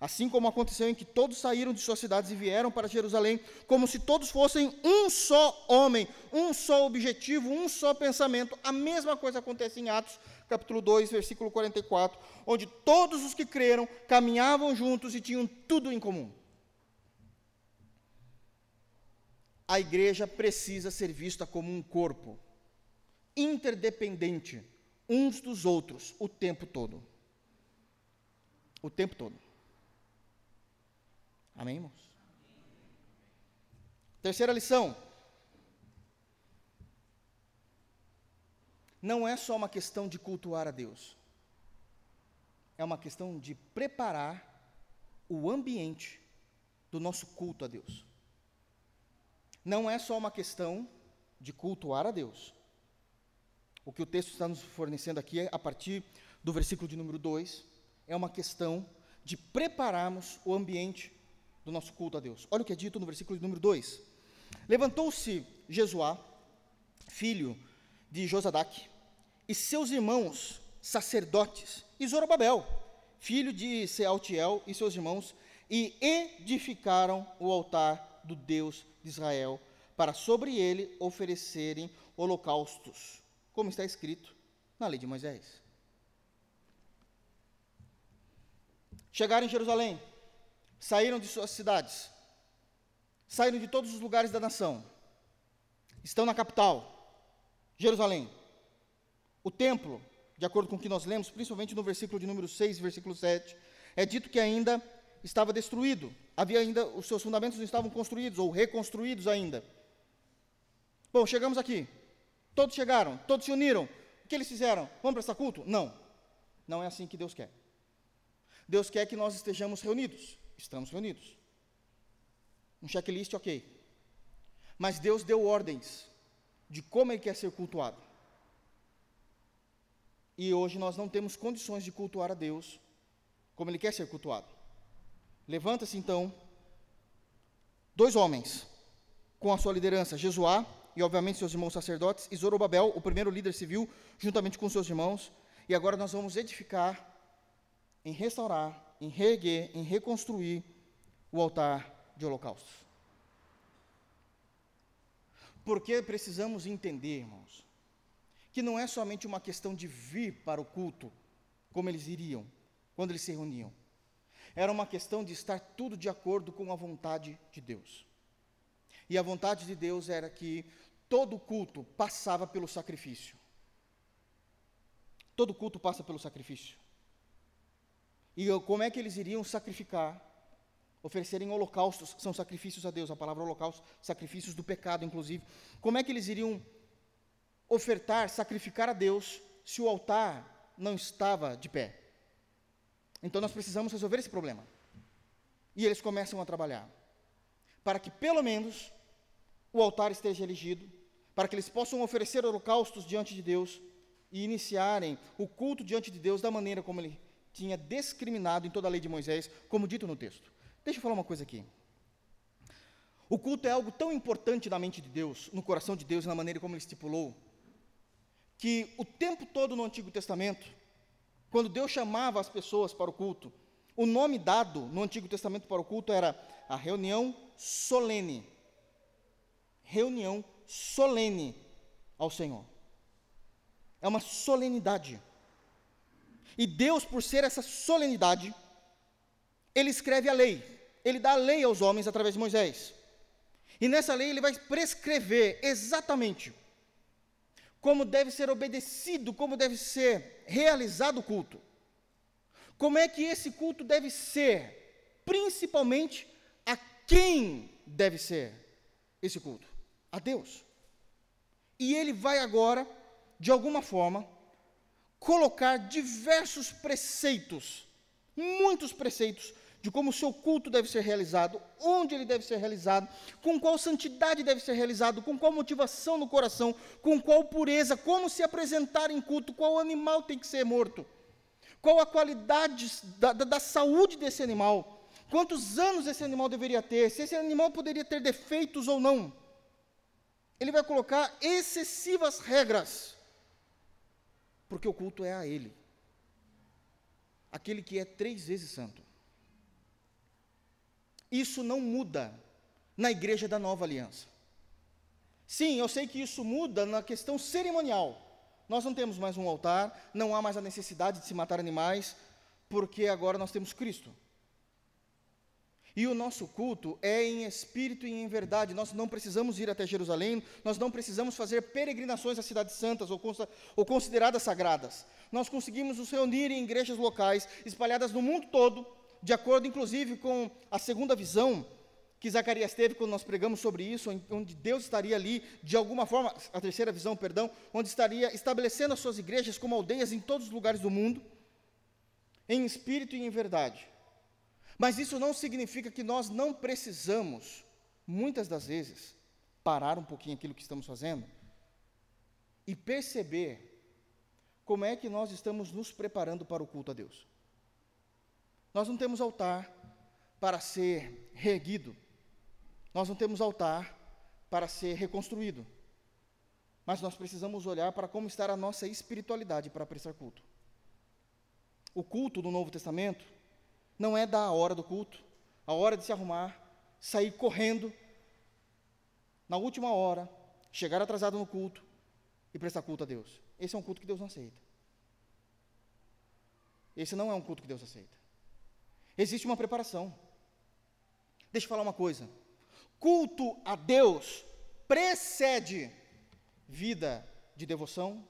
Assim como aconteceu em que todos saíram de suas cidades e vieram para Jerusalém, como se todos fossem um só homem, um só objetivo, um só pensamento. A mesma coisa acontece em Atos, capítulo 2, versículo 44, onde todos os que creram caminhavam juntos e tinham tudo em comum. A igreja precisa ser vista como um corpo, interdependente uns dos outros o tempo todo. O tempo todo. Amém, irmãos? Terceira lição. Não é só uma questão de cultuar a Deus, é uma questão de preparar o ambiente do nosso culto a Deus não é só uma questão de cultuar a Deus. O que o texto está nos fornecendo aqui, a partir do versículo de número 2, é uma questão de prepararmos o ambiente do nosso culto a Deus. Olha o que é dito no versículo de número 2. Levantou-se Jesuá, filho de Josadac, e seus irmãos sacerdotes, e Zorobabel, filho de Sealtiel, e seus irmãos, e edificaram o altar do Deus de Israel, para sobre ele oferecerem holocaustos, como está escrito na lei de Moisés. Chegaram em Jerusalém, saíram de suas cidades, saíram de todos os lugares da nação, estão na capital, Jerusalém. O templo, de acordo com o que nós lemos, principalmente no versículo de número 6 e versículo 7, é dito que ainda estava destruído. Havia ainda, os seus fundamentos não estavam construídos ou reconstruídos ainda. Bom, chegamos aqui. Todos chegaram, todos se uniram. O que eles fizeram? Vamos prestar culto? Não. Não é assim que Deus quer. Deus quer que nós estejamos reunidos. Estamos reunidos. Um checklist, ok. Mas Deus deu ordens de como Ele quer ser cultuado. E hoje nós não temos condições de cultuar a Deus como Ele quer ser cultuado. Levanta-se então dois homens com a sua liderança, Jesuá e obviamente seus irmãos sacerdotes, e Zorobabel, o primeiro líder civil, juntamente com seus irmãos. E agora nós vamos edificar, em restaurar, em reerguer, em reconstruir o altar de holocaustos. Porque precisamos entender, irmãos, que não é somente uma questão de vir para o culto, como eles iriam, quando eles se reuniam era uma questão de estar tudo de acordo com a vontade de Deus. E a vontade de Deus era que todo culto passava pelo sacrifício. Todo culto passa pelo sacrifício. E como é que eles iriam sacrificar? Oferecerem holocaustos, são sacrifícios a Deus, a palavra holocausto, sacrifícios do pecado, inclusive. Como é que eles iriam ofertar, sacrificar a Deus, se o altar não estava de pé? Então nós precisamos resolver esse problema. E eles começam a trabalhar para que pelo menos o altar esteja erigido, para que eles possam oferecer holocaustos diante de Deus e iniciarem o culto diante de Deus da maneira como ele tinha discriminado em toda a lei de Moisés, como dito no texto. Deixa eu falar uma coisa aqui. O culto é algo tão importante na mente de Deus, no coração de Deus, na maneira como ele estipulou, que o tempo todo no Antigo Testamento, quando Deus chamava as pessoas para o culto, o nome dado no Antigo Testamento para o culto era a reunião solene. Reunião solene ao Senhor. É uma solenidade. E Deus, por ser essa solenidade, ele escreve a lei. Ele dá a lei aos homens através de Moisés. E nessa lei ele vai prescrever exatamente como deve ser obedecido, como deve ser realizado o culto. Como é que esse culto deve ser, principalmente a quem deve ser esse culto? A Deus. E ele vai agora, de alguma forma, colocar diversos preceitos, muitos preceitos, de como o seu culto deve ser realizado, onde ele deve ser realizado, com qual santidade deve ser realizado, com qual motivação no coração, com qual pureza, como se apresentar em culto, qual animal tem que ser morto, qual a qualidade da, da, da saúde desse animal, quantos anos esse animal deveria ter, se esse animal poderia ter defeitos ou não. Ele vai colocar excessivas regras, porque o culto é a Ele, aquele que é três vezes santo. Isso não muda na igreja da nova aliança. Sim, eu sei que isso muda na questão cerimonial. Nós não temos mais um altar, não há mais a necessidade de se matar animais, porque agora nós temos Cristo. E o nosso culto é em espírito e em verdade. Nós não precisamos ir até Jerusalém, nós não precisamos fazer peregrinações às cidades santas ou, ou consideradas sagradas. Nós conseguimos nos reunir em igrejas locais, espalhadas no mundo todo, de acordo inclusive com a segunda visão que Zacarias teve quando nós pregamos sobre isso, onde Deus estaria ali, de alguma forma, a terceira visão, perdão, onde estaria estabelecendo as suas igrejas como aldeias em todos os lugares do mundo, em espírito e em verdade. Mas isso não significa que nós não precisamos, muitas das vezes, parar um pouquinho aquilo que estamos fazendo e perceber como é que nós estamos nos preparando para o culto a Deus. Nós não temos altar para ser reerguido. Nós não temos altar para ser reconstruído. Mas nós precisamos olhar para como está a nossa espiritualidade para prestar culto. O culto do Novo Testamento não é da hora do culto, a hora de se arrumar, sair correndo na última hora, chegar atrasado no culto e prestar culto a Deus. Esse é um culto que Deus não aceita. Esse não é um culto que Deus aceita. Existe uma preparação. Deixa eu falar uma coisa. Culto a Deus precede vida de devoção,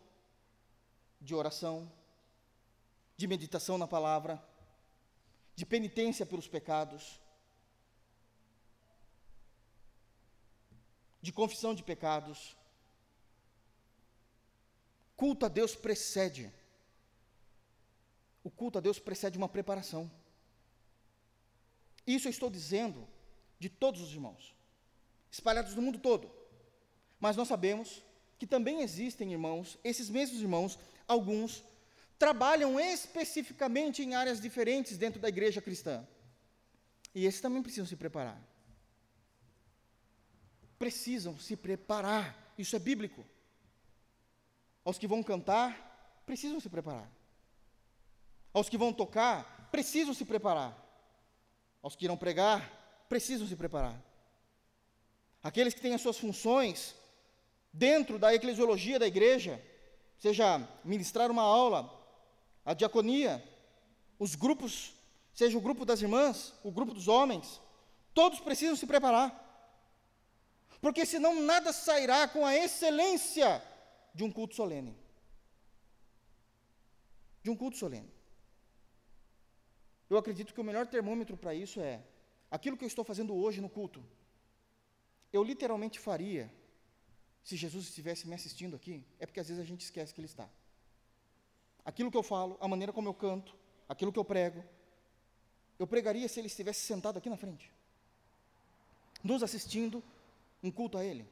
de oração, de meditação na palavra, de penitência pelos pecados, de confissão de pecados. Culto a Deus precede. O culto a Deus precede uma preparação. Isso eu estou dizendo de todos os irmãos, espalhados no mundo todo. Mas nós sabemos que também existem irmãos, esses mesmos irmãos, alguns, trabalham especificamente em áreas diferentes dentro da igreja cristã. E esses também precisam se preparar. Precisam se preparar, isso é bíblico. Aos que vão cantar, precisam se preparar. Aos que vão tocar, precisam se preparar aos que irão pregar, precisam se preparar. Aqueles que têm as suas funções dentro da eclesiologia da igreja, seja ministrar uma aula, a diaconia, os grupos, seja o grupo das irmãs, o grupo dos homens, todos precisam se preparar. Porque senão nada sairá com a excelência de um culto solene. De um culto solene. Eu acredito que o melhor termômetro para isso é aquilo que eu estou fazendo hoje no culto. Eu literalmente faria se Jesus estivesse me assistindo aqui, é porque às vezes a gente esquece que ele está. Aquilo que eu falo, a maneira como eu canto, aquilo que eu prego, eu pregaria se ele estivesse sentado aqui na frente, nos assistindo um culto a ele.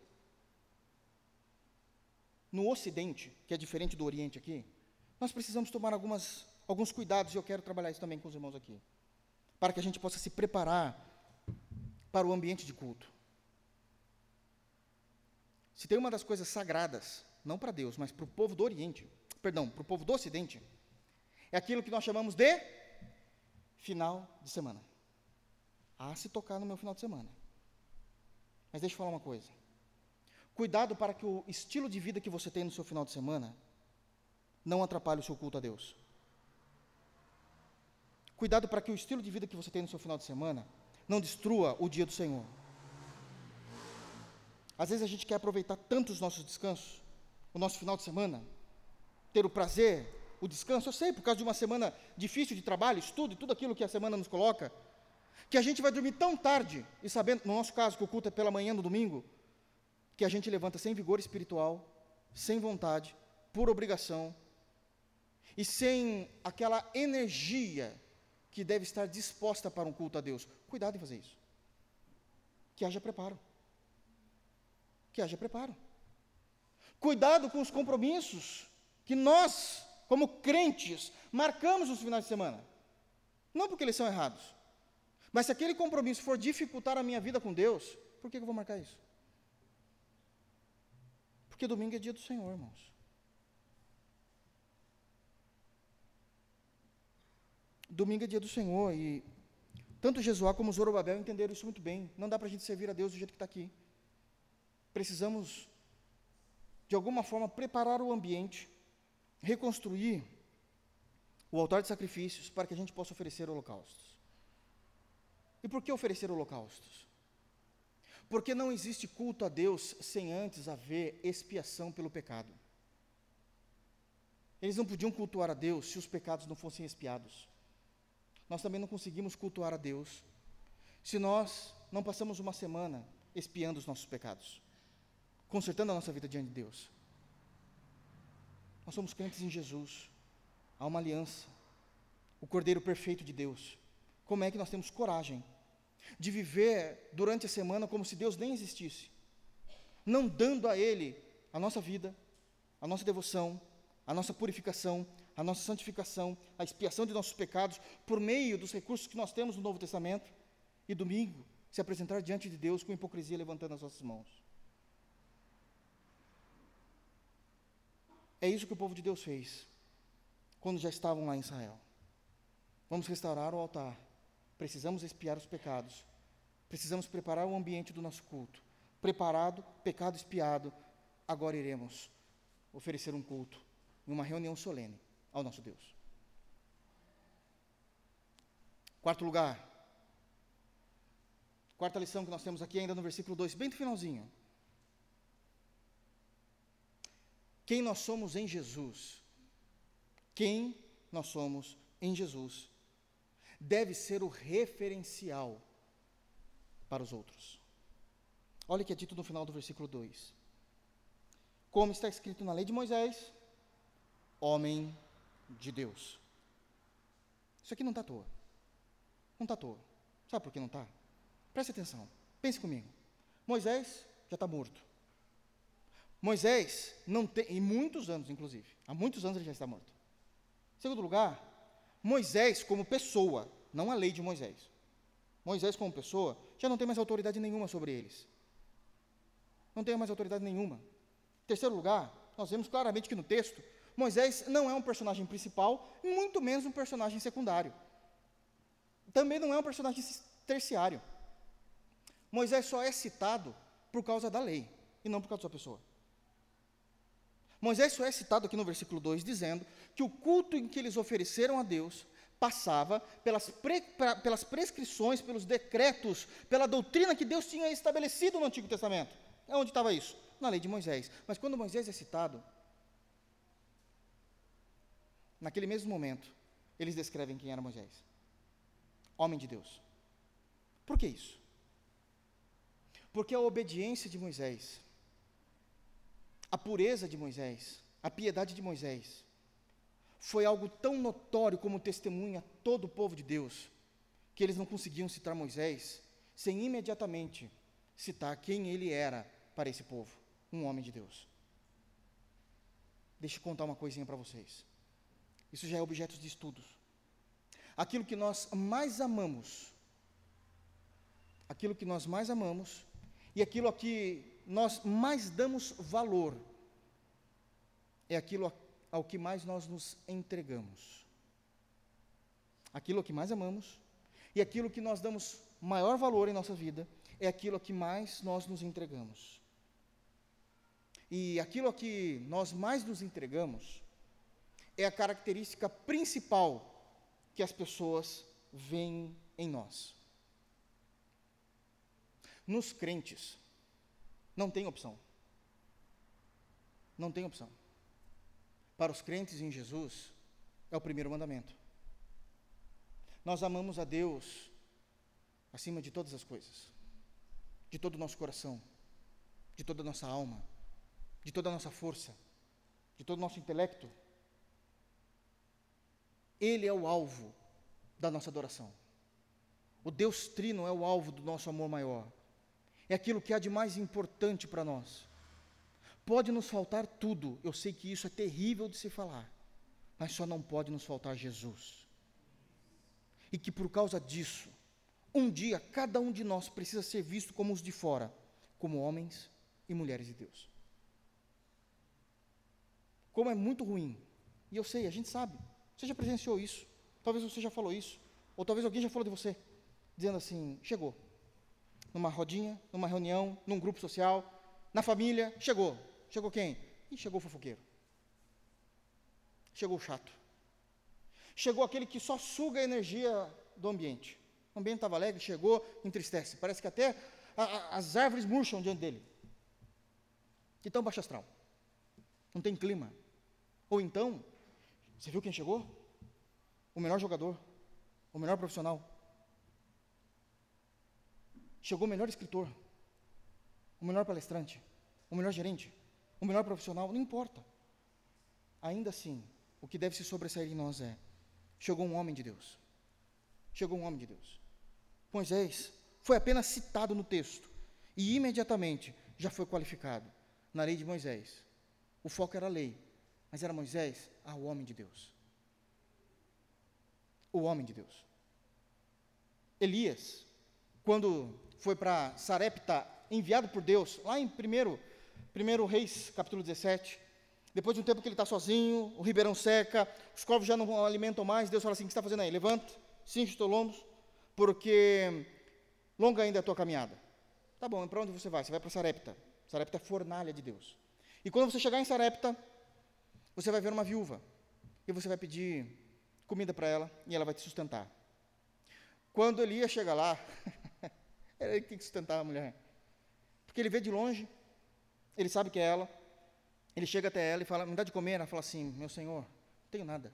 no Ocidente, que é diferente do Oriente aqui, nós precisamos tomar algumas, alguns cuidados, e eu quero trabalhar isso também com os irmãos aqui, para que a gente possa se preparar para o ambiente de culto. Se tem uma das coisas sagradas, não para Deus, mas para o povo do Oriente, perdão, para o povo do Ocidente, é aquilo que nós chamamos de final de semana. Ah, se tocar no meu final de semana. Mas deixa eu falar uma coisa. Cuidado para que o estilo de vida que você tem no seu final de semana não atrapalhe o seu culto a Deus. Cuidado para que o estilo de vida que você tem no seu final de semana não destrua o dia do Senhor. Às vezes a gente quer aproveitar tanto os nossos descansos, o nosso final de semana, ter o prazer, o descanso, eu sei, por causa de uma semana difícil de trabalho, estudo e tudo aquilo que a semana nos coloca, que a gente vai dormir tão tarde, e sabendo, no nosso caso, que o culto é pela manhã no domingo, que a gente levanta sem vigor espiritual, sem vontade, por obrigação, e sem aquela energia que deve estar disposta para um culto a Deus. Cuidado em fazer isso. Que haja preparo. Que haja preparo. Cuidado com os compromissos que nós, como crentes, marcamos nos finais de semana. Não porque eles são errados, mas se aquele compromisso for dificultar a minha vida com Deus, por que eu vou marcar isso? Porque domingo é dia do Senhor, irmãos. Domingo é dia do Senhor e tanto Jesuá como Zorobabel entenderam isso muito bem. Não dá para a gente servir a Deus do jeito que está aqui. Precisamos, de alguma forma, preparar o ambiente, reconstruir o altar de sacrifícios para que a gente possa oferecer holocaustos. E por que oferecer holocaustos? Porque não existe culto a Deus sem antes haver expiação pelo pecado. Eles não podiam cultuar a Deus se os pecados não fossem expiados. Nós também não conseguimos cultuar a Deus se nós não passamos uma semana expiando os nossos pecados, consertando a nossa vida diante de Deus. Nós somos crentes em Jesus, há uma aliança, o Cordeiro perfeito de Deus. Como é que nós temos coragem de viver durante a semana como se Deus nem existisse, não dando a Ele a nossa vida, a nossa devoção, a nossa purificação, a nossa santificação, a expiação de nossos pecados, por meio dos recursos que nós temos no Novo Testamento, e domingo se apresentar diante de Deus com hipocrisia levantando as nossas mãos. É isso que o povo de Deus fez quando já estavam lá em Israel. Vamos restaurar o altar, precisamos expiar os pecados, precisamos preparar o ambiente do nosso culto. Preparado, pecado expiado, agora iremos oferecer um culto uma reunião solene ao nosso Deus. Quarto lugar, quarta lição que nós temos aqui ainda no versículo 2, bem no finalzinho. Quem nós somos em Jesus, quem nós somos em Jesus, deve ser o referencial para os outros. Olha o que é dito no final do versículo 2. Como está escrito na lei de Moisés, homem de Deus. Isso aqui não está à toa. Não está à toa. Sabe por que não está? Preste atenção. Pense comigo. Moisés já está morto. Moisés não tem, em muitos anos, inclusive, há muitos anos ele já está morto. Segundo lugar, Moisés, como pessoa, não a lei de Moisés. Moisés, como pessoa, já não tem mais autoridade nenhuma sobre eles. Não tem mais autoridade nenhuma. Terceiro lugar, nós vemos claramente que no texto, Moisés não é um personagem principal, muito menos um personagem secundário. Também não é um personagem terciário. Moisés só é citado por causa da lei e não por causa da sua pessoa. Moisés só é citado aqui no versículo 2 dizendo que o culto em que eles ofereceram a Deus passava pelas, pre, pra, pelas prescrições, pelos decretos, pela doutrina que Deus tinha estabelecido no Antigo Testamento. É onde estava isso? Na lei de Moisés. Mas quando Moisés é citado, naquele mesmo momento, eles descrevem quem era Moisés: homem de Deus. Por que isso? Porque a obediência de Moisés, a pureza de Moisés, a piedade de Moisés, foi algo tão notório como testemunha todo o povo de Deus, que eles não conseguiam citar Moisés sem imediatamente citar quem ele era para esse povo, um homem de Deus. Deixa eu contar uma coisinha para vocês. Isso já é objeto de estudos. Aquilo que nós mais amamos, aquilo que nós mais amamos e aquilo a que nós mais damos valor, é aquilo ao que mais nós nos entregamos. Aquilo que mais amamos e aquilo que nós damos maior valor em nossa vida é aquilo a que mais nós nos entregamos. E aquilo a que nós mais nos entregamos é a característica principal que as pessoas veem em nós. Nos crentes, não tem opção. Não tem opção. Para os crentes em Jesus, é o primeiro mandamento. Nós amamos a Deus acima de todas as coisas, de todo o nosso coração, de toda a nossa alma, de toda a nossa força, de todo o nosso intelecto. Ele é o alvo da nossa adoração. O Deus Trino é o alvo do nosso amor maior. É aquilo que há de mais importante para nós. Pode nos faltar tudo, eu sei que isso é terrível de se falar, mas só não pode nos faltar Jesus. E que por causa disso, um dia cada um de nós precisa ser visto como os de fora, como homens e mulheres de Deus. Como é muito ruim, e eu sei, a gente sabe, você já presenciou isso, talvez você já falou isso, ou talvez alguém já falou de você, dizendo assim: chegou, numa rodinha, numa reunião, num grupo social, na família, chegou. Chegou quem? E chegou o fofoqueiro. Chegou o chato. Chegou aquele que só suga a energia do ambiente. O ambiente estava alegre, chegou, entristece. Parece que até a, a, as árvores murcham diante dele. Que tão baixo astral. Não tem clima. Ou então, você viu quem chegou? O melhor jogador, o melhor profissional. Chegou o melhor escritor, o melhor palestrante, o melhor gerente, o melhor profissional, não importa. Ainda assim, o que deve se sobressair em nós é: chegou um homem de Deus. Chegou um homem de Deus. Moisés foi apenas citado no texto e imediatamente já foi qualificado na lei de Moisés. O foco era a lei, mas era Moisés, ah, o homem de Deus. O homem de Deus. Elias, quando foi para Sarepta, enviado por Deus, lá em primeiro 1 Reis, capítulo 17. Depois de um tempo que ele está sozinho, o ribeirão seca, os corvos já não alimentam mais, Deus fala assim: O que está fazendo aí? Levanta, cinge os lombos, porque longa ainda é a tua caminhada. Tá bom, para onde você vai? Você vai para Sarepta. Sarepta é fornalha de Deus. E quando você chegar em Sarepta, você vai ver uma viúva. E você vai pedir comida para ela e ela vai te sustentar. Quando Elias chega lá, *laughs* era ele que tem que sustentar a mulher. Porque ele vê de longe, ele sabe que é ela. Ele chega até ela e fala: Me dá de comer. Ela fala assim: Meu senhor, não tenho nada.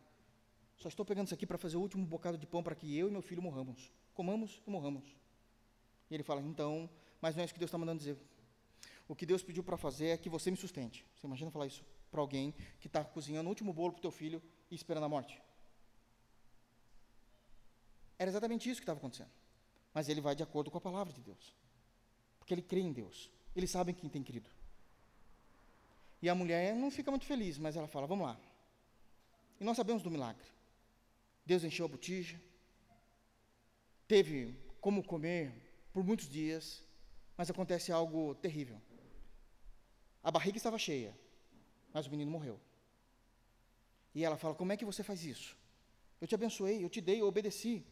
Só estou pegando isso aqui para fazer o último bocado de pão para que eu e meu filho morramos. Comamos e morramos. E ele fala: Então, mas não é isso que Deus está mandando dizer. O que Deus pediu para fazer é que você me sustente. Você imagina falar isso para alguém que está cozinhando o último bolo para o teu filho e esperando a morte? Era exatamente isso que estava acontecendo. Mas ele vai de acordo com a palavra de Deus. Porque ele crê em Deus. Ele sabe em quem tem crido. E a mulher não fica muito feliz, mas ela fala: Vamos lá. E nós sabemos do milagre. Deus encheu a botija, teve como comer por muitos dias, mas acontece algo terrível. A barriga estava cheia, mas o menino morreu. E ela fala: Como é que você faz isso? Eu te abençoei, eu te dei, eu obedeci.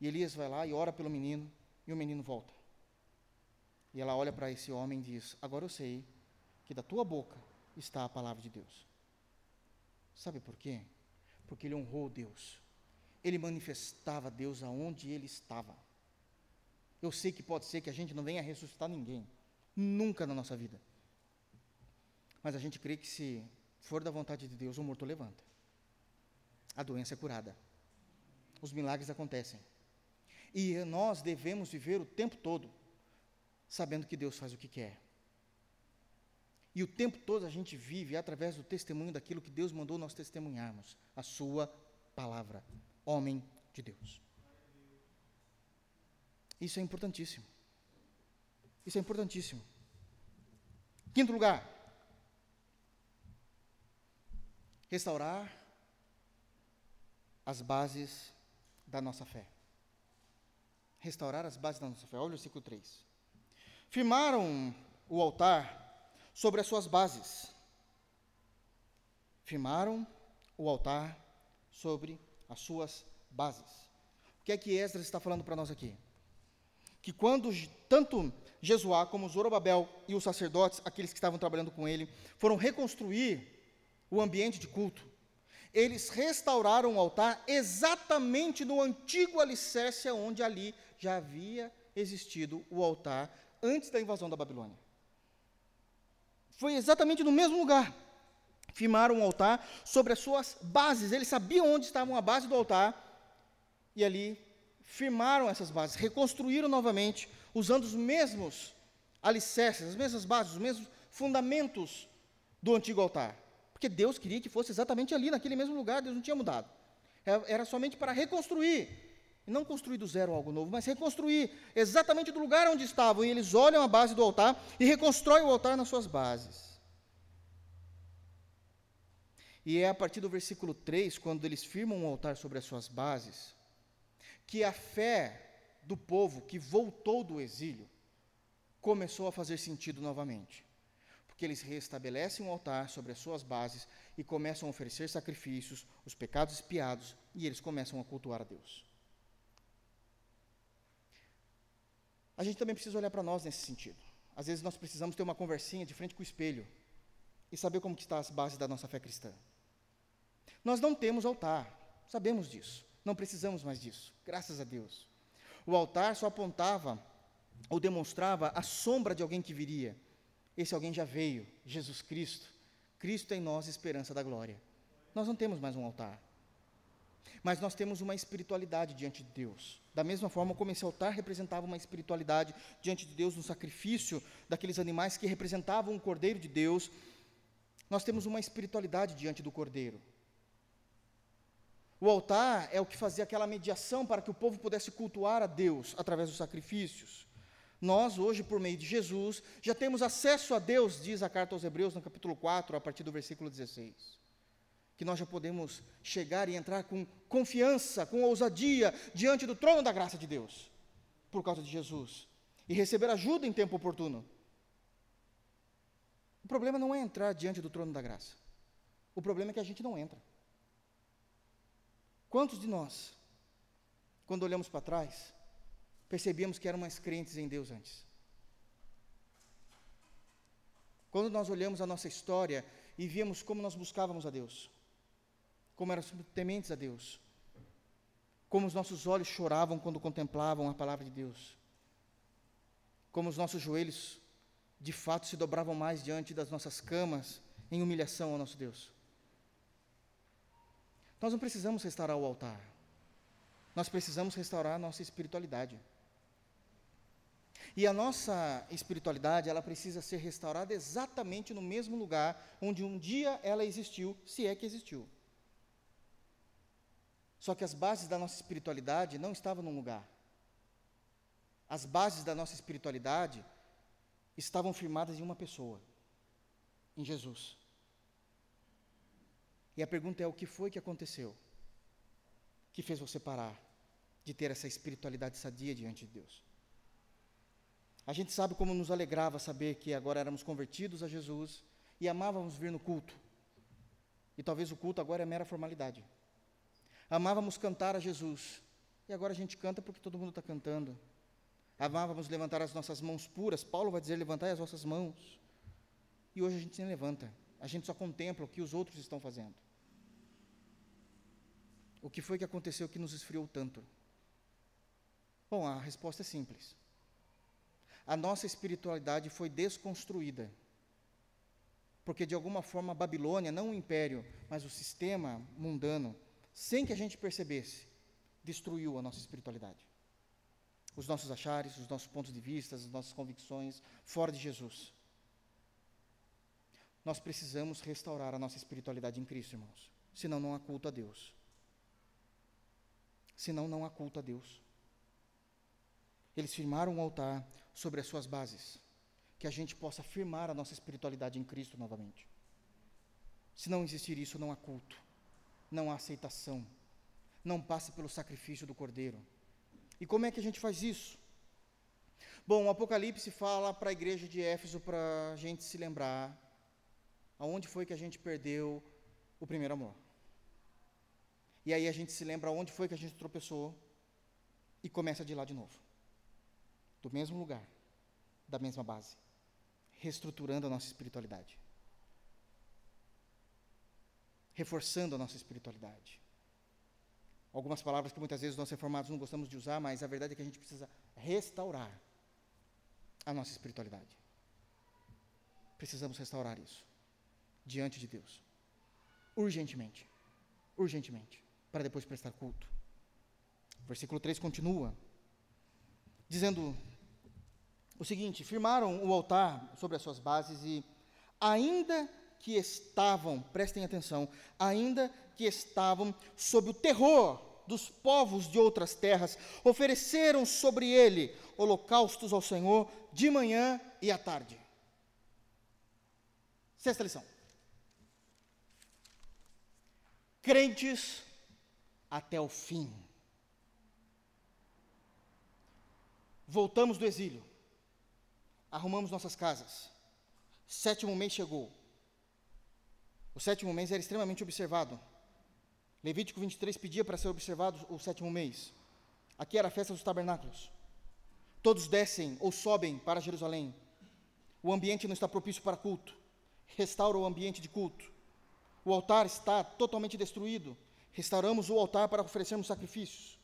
E Elias vai lá e ora pelo menino, e o menino volta. E ela olha para esse homem e diz: Agora eu sei que da tua boca está a palavra de Deus. Sabe por quê? Porque ele honrou Deus. Ele manifestava Deus aonde ele estava. Eu sei que pode ser que a gente não venha ressuscitar ninguém, nunca na nossa vida. Mas a gente crê que se for da vontade de Deus, o morto levanta. A doença é curada. Os milagres acontecem. E nós devemos viver o tempo todo sabendo que Deus faz o que quer. E o tempo todo a gente vive através do testemunho daquilo que Deus mandou nós testemunharmos, a Sua palavra, homem de Deus. Isso é importantíssimo. Isso é importantíssimo. Quinto lugar. Restaurar as bases da nossa fé. Restaurar as bases da nossa fé. Olha o versículo 3. Firmaram o altar sobre as suas bases. Firmaram o altar sobre as suas bases. O que é que Esdras está falando para nós aqui? Que quando tanto Jesuá como Zorobabel e os sacerdotes, aqueles que estavam trabalhando com ele, foram reconstruir o ambiente de culto, eles restauraram o altar exatamente no antigo alicerce onde ali já havia existido o altar antes da invasão da Babilônia. Foi exatamente no mesmo lugar. Firmaram um altar sobre as suas bases. Eles sabiam onde estavam a base do altar. E ali firmaram essas bases, reconstruíram novamente, usando os mesmos alicerces, as mesmas bases, os mesmos fundamentos do antigo altar. Porque Deus queria que fosse exatamente ali, naquele mesmo lugar, Deus não tinha mudado. É, era somente para reconstruir, não construir do zero algo novo, mas reconstruir exatamente do lugar onde estavam. E eles olham a base do altar e reconstroem o altar nas suas bases. E é a partir do versículo 3, quando eles firmam um altar sobre as suas bases, que a fé do povo que voltou do exílio começou a fazer sentido novamente. Porque eles restabelecem um altar sobre as suas bases e começam a oferecer sacrifícios, os pecados espiados, e eles começam a cultuar a Deus. A gente também precisa olhar para nós nesse sentido. Às vezes nós precisamos ter uma conversinha de frente com o espelho e saber como que está as bases da nossa fé cristã. Nós não temos altar, sabemos disso, não precisamos mais disso, graças a Deus. O altar só apontava ou demonstrava a sombra de alguém que viria. Esse alguém já veio, Jesus Cristo. Cristo em nós, esperança da glória. Nós não temos mais um altar. Mas nós temos uma espiritualidade diante de Deus. Da mesma forma como esse altar representava uma espiritualidade diante de Deus no sacrifício daqueles animais que representavam o Cordeiro de Deus, nós temos uma espiritualidade diante do Cordeiro. O altar é o que fazia aquela mediação para que o povo pudesse cultuar a Deus através dos sacrifícios. Nós, hoje, por meio de Jesus, já temos acesso a Deus, diz a carta aos Hebreus, no capítulo 4, a partir do versículo 16. Que nós já podemos chegar e entrar com confiança, com ousadia, diante do trono da graça de Deus, por causa de Jesus, e receber ajuda em tempo oportuno. O problema não é entrar diante do trono da graça, o problema é que a gente não entra. Quantos de nós, quando olhamos para trás, percebíamos que eram mais crentes em Deus antes? Quando nós olhamos a nossa história e víamos como nós buscávamos a Deus, como éramos tementes a Deus, como os nossos olhos choravam quando contemplavam a palavra de Deus, como os nossos joelhos de fato se dobravam mais diante das nossas camas em humilhação ao nosso Deus. Nós não precisamos restaurar o altar. Nós precisamos restaurar a nossa espiritualidade. E a nossa espiritualidade, ela precisa ser restaurada exatamente no mesmo lugar onde um dia ela existiu, se é que existiu. Só que as bases da nossa espiritualidade não estavam num lugar. As bases da nossa espiritualidade estavam firmadas em uma pessoa, em Jesus. E a pergunta é: o que foi que aconteceu que fez você parar de ter essa espiritualidade sadia diante de Deus? A gente sabe como nos alegrava saber que agora éramos convertidos a Jesus e amávamos vir no culto. E talvez o culto agora é mera formalidade. Amávamos cantar a Jesus e agora a gente canta porque todo mundo está cantando. Amávamos levantar as nossas mãos puras. Paulo vai dizer: levantai as vossas mãos. E hoje a gente nem levanta. A gente só contempla o que os outros estão fazendo. O que foi que aconteceu que nos esfriou tanto? Bom, a resposta é simples. A nossa espiritualidade foi desconstruída. Porque de alguma forma a Babilônia, não o império, mas o sistema mundano, sem que a gente percebesse, destruiu a nossa espiritualidade. Os nossos achares, os nossos pontos de vista, as nossas convicções fora de Jesus. Nós precisamos restaurar a nossa espiritualidade em Cristo, irmãos. Senão não há culto a Deus senão não há culto a Deus. Eles firmaram um altar sobre as suas bases, que a gente possa firmar a nossa espiritualidade em Cristo novamente. Se não existir isso, não há culto, não há aceitação, não passa pelo sacrifício do cordeiro. E como é que a gente faz isso? Bom, o Apocalipse fala para a igreja de Éfeso para a gente se lembrar aonde foi que a gente perdeu o primeiro amor. E aí a gente se lembra onde foi que a gente tropeçou e começa de lá de novo. Do mesmo lugar, da mesma base, reestruturando a nossa espiritualidade. Reforçando a nossa espiritualidade. Algumas palavras que muitas vezes nós reformados não gostamos de usar, mas a verdade é que a gente precisa restaurar a nossa espiritualidade. Precisamos restaurar isso diante de Deus. Urgentemente. Urgentemente. Para depois prestar culto. Versículo 3 continua dizendo o seguinte: firmaram o altar sobre as suas bases e, ainda que estavam, prestem atenção, ainda que estavam sob o terror dos povos de outras terras, ofereceram sobre ele holocaustos ao Senhor de manhã e à tarde. Sexta lição. Crentes até o fim. Voltamos do exílio, arrumamos nossas casas. Sétimo mês chegou. O sétimo mês era extremamente observado. Levítico 23 pedia para ser observado o sétimo mês. Aqui era a festa dos tabernáculos. Todos descem ou sobem para Jerusalém. O ambiente não está propício para culto. Restaura o ambiente de culto. O altar está totalmente destruído. Restauramos o altar para oferecermos sacrifícios.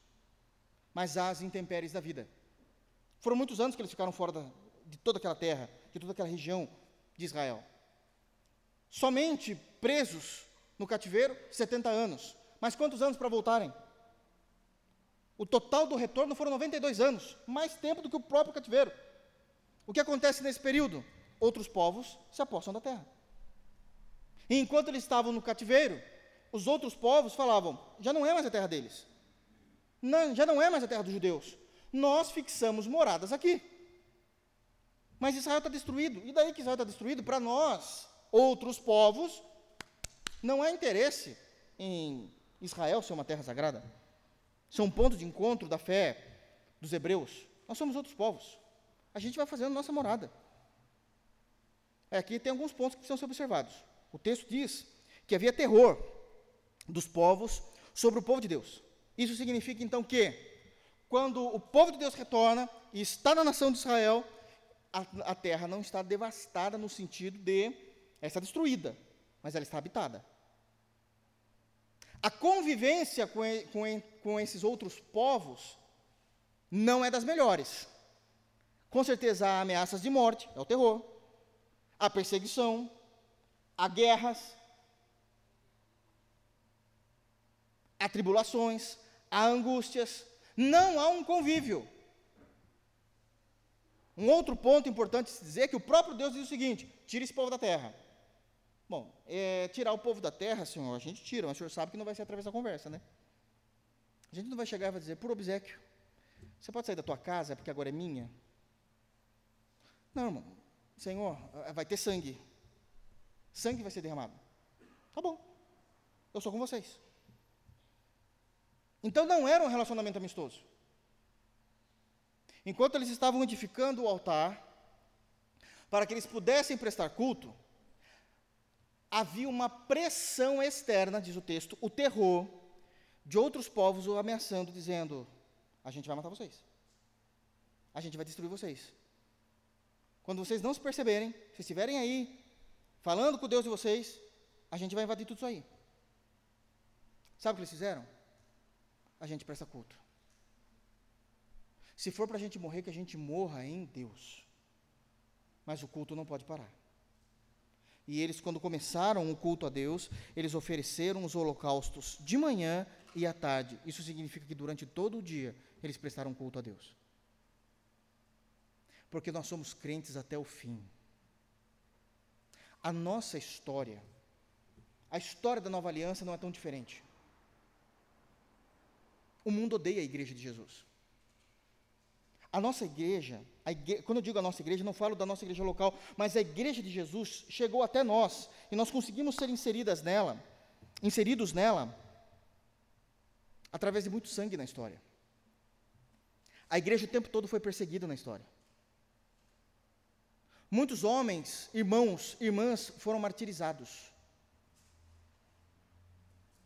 Mas há as intempéries da vida. Foram muitos anos que eles ficaram fora da, de toda aquela terra, de toda aquela região de Israel. Somente presos no cativeiro, 70 anos. Mas quantos anos para voltarem? O total do retorno foram 92 anos, mais tempo do que o próprio cativeiro. O que acontece nesse período? Outros povos se apossam da terra. E enquanto eles estavam no cativeiro, os outros povos falavam: já não é mais a terra deles. Não, já não é mais a terra dos judeus. Nós fixamos moradas aqui. Mas Israel está destruído. E daí que Israel está destruído? Para nós, outros povos, não há interesse em Israel ser uma terra sagrada. Ser um ponto de encontro da fé dos hebreus. Nós somos outros povos. A gente vai fazendo nossa morada. É, aqui tem alguns pontos que precisam ser observados. O texto diz que havia terror dos povos sobre o povo de Deus. Isso significa então que, quando o povo de Deus retorna e está na nação de Israel, a, a terra não está devastada no sentido de ela está destruída, mas ela está habitada. A convivência com, com, com esses outros povos não é das melhores. Com certeza há ameaças de morte, é o terror, há perseguição, há guerras, há tribulações, há angústias, não há um convívio. Um outro ponto importante se dizer é que o próprio Deus diz o seguinte: tire esse povo da terra. Bom, é, tirar o povo da terra, senhor, a gente tira, mas o senhor sabe que não vai ser através da conversa, né? A gente não vai chegar e vai dizer, por obsequio, você pode sair da tua casa porque agora é minha? Não, irmão, senhor, vai ter sangue. Sangue vai ser derramado. Tá bom. Eu sou com vocês. Então não era um relacionamento amistoso. Enquanto eles estavam edificando o altar, para que eles pudessem prestar culto, havia uma pressão externa, diz o texto, o terror de outros povos o ameaçando, dizendo: a gente vai matar vocês. A gente vai destruir vocês. Quando vocês não se perceberem, se estiverem aí falando com Deus de vocês, a gente vai invadir tudo isso aí. Sabe o que eles fizeram? A gente presta culto. Se for para a gente morrer, que a gente morra em Deus. Mas o culto não pode parar. E eles, quando começaram o culto a Deus, eles ofereceram os holocaustos de manhã e à tarde. Isso significa que durante todo o dia eles prestaram culto a Deus. Porque nós somos crentes até o fim a nossa história, a história da nova aliança não é tão diferente. O mundo odeia a igreja de Jesus. A nossa igreja, a igreja, quando eu digo a nossa igreja, não falo da nossa igreja local, mas a igreja de Jesus chegou até nós e nós conseguimos ser inseridas nela, inseridos nela, através de muito sangue na história. A igreja o tempo todo foi perseguida na história. Muitos homens, irmãos, irmãs foram martirizados.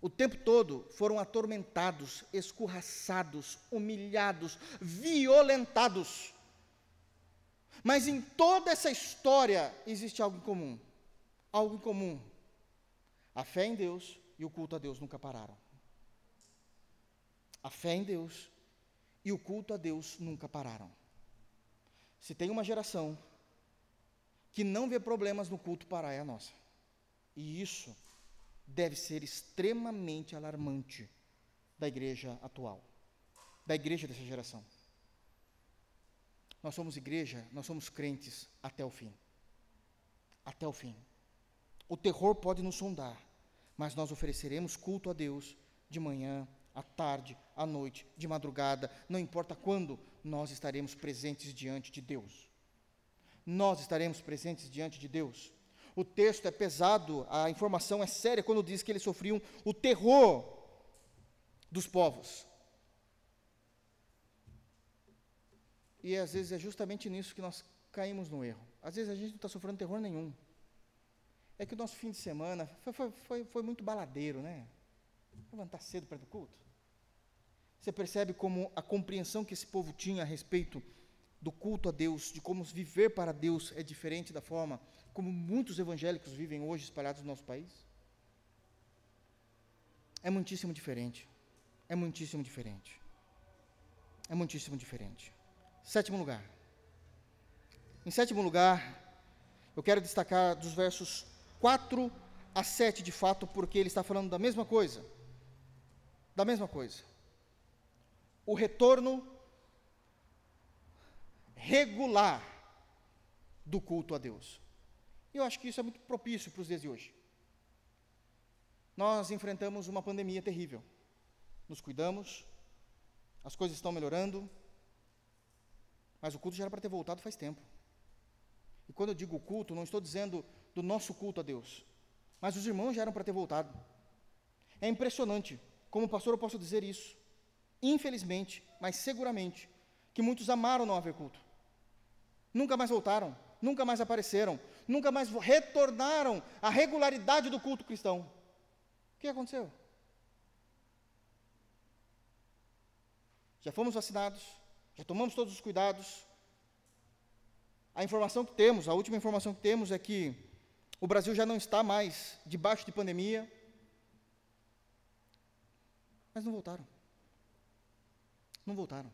O tempo todo foram atormentados, escorraçados, humilhados, violentados. Mas em toda essa história existe algo em comum. Algo em comum. A fé em Deus e o culto a Deus nunca pararam. A fé em Deus e o culto a Deus nunca pararam. Se tem uma geração que não vê problemas no culto parar, é a nossa. E isso deve ser extremamente alarmante da igreja atual, da igreja dessa geração. Nós somos igreja, nós somos crentes até o fim. Até o fim. O terror pode nos sondar, mas nós ofereceremos culto a Deus de manhã, à tarde, à noite, de madrugada, não importa quando, nós estaremos presentes diante de Deus. Nós estaremos presentes diante de Deus. O texto é pesado, a informação é séria quando diz que eles sofriam o terror dos povos. E às vezes é justamente nisso que nós caímos no erro. Às vezes a gente não está sofrendo terror nenhum. É que o nosso fim de semana foi, foi, foi, foi muito baladeiro, né? Levantar cedo para o culto. Você percebe como a compreensão que esse povo tinha a respeito do culto a Deus, de como viver para Deus é diferente da forma como muitos evangélicos vivem hoje espalhados no nosso país? É muitíssimo diferente. É muitíssimo diferente. É muitíssimo diferente. Sétimo lugar. Em sétimo lugar, eu quero destacar dos versos 4 a 7 de fato, porque ele está falando da mesma coisa. Da mesma coisa o retorno regular do culto a Deus. Eu acho que isso é muito propício para os dias de hoje. Nós enfrentamos uma pandemia terrível. Nos cuidamos, as coisas estão melhorando, mas o culto já era para ter voltado faz tempo. E quando eu digo culto, não estou dizendo do nosso culto a Deus, mas os irmãos já eram para ter voltado. É impressionante, como pastor eu posso dizer isso infelizmente, mas seguramente, que muitos amaram não haver culto. Nunca mais voltaram, nunca mais apareceram, nunca mais retornaram à regularidade do culto cristão. O que aconteceu? Já fomos vacinados, já tomamos todos os cuidados. A informação que temos, a última informação que temos é que o Brasil já não está mais debaixo de pandemia, mas não voltaram não voltaram.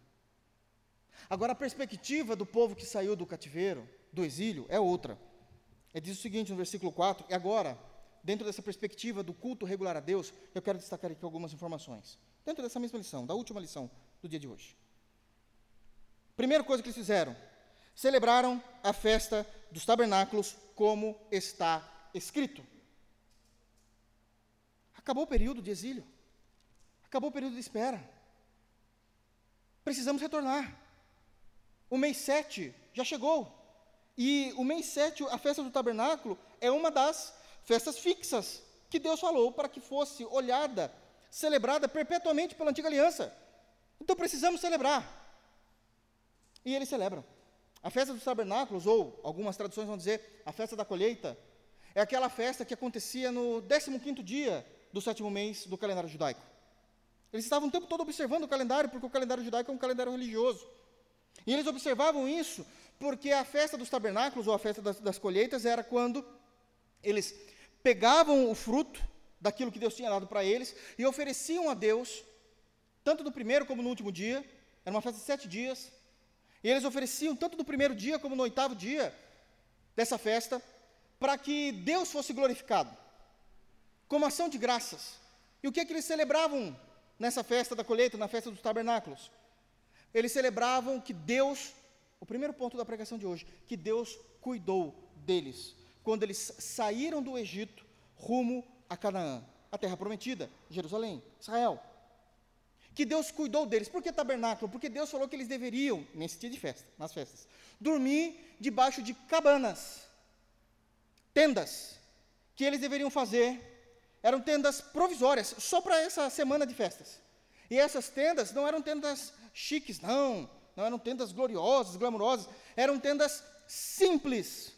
Agora, a perspectiva do povo que saiu do cativeiro, do exílio, é outra. Ele diz o seguinte no versículo 4, e agora, dentro dessa perspectiva do culto regular a Deus, eu quero destacar aqui algumas informações. Dentro dessa mesma lição, da última lição do dia de hoje. Primeira coisa que eles fizeram, celebraram a festa dos tabernáculos como está escrito. Acabou o período de exílio. Acabou o período de espera precisamos retornar. O mês 7 já chegou. E o mês 7, a festa do tabernáculo, é uma das festas fixas que Deus falou para que fosse olhada, celebrada perpetuamente pela antiga aliança. Então precisamos celebrar. E eles celebram. A festa dos tabernáculos, ou algumas traduções vão dizer a festa da colheita, é aquela festa que acontecia no 15 dia do sétimo mês do calendário judaico. Eles estavam o tempo todo observando o calendário, porque o calendário judaico é um calendário religioso. E eles observavam isso porque a festa dos tabernáculos, ou a festa das, das colheitas, era quando eles pegavam o fruto daquilo que Deus tinha dado para eles e ofereciam a Deus, tanto no primeiro como no último dia, era uma festa de sete dias, e eles ofereciam tanto no primeiro dia como no oitavo dia dessa festa, para que Deus fosse glorificado, como ação de graças. E o que é que eles celebravam nessa festa da colheita, na festa dos tabernáculos. Eles celebravam que Deus, o primeiro ponto da pregação de hoje, que Deus cuidou deles quando eles saíram do Egito rumo a Canaã, a terra prometida, Jerusalém, Israel. que Deus cuidou deles. Por que tabernáculo? Porque Deus falou que eles deveriam, nesse dia de festa, nas festas, dormir debaixo de cabanas, tendas, que eles deveriam fazer, eram tendas provisórias, só para essa semana de festas. E essas tendas não eram tendas chiques, não, não eram tendas gloriosas, glamurosas, eram tendas simples,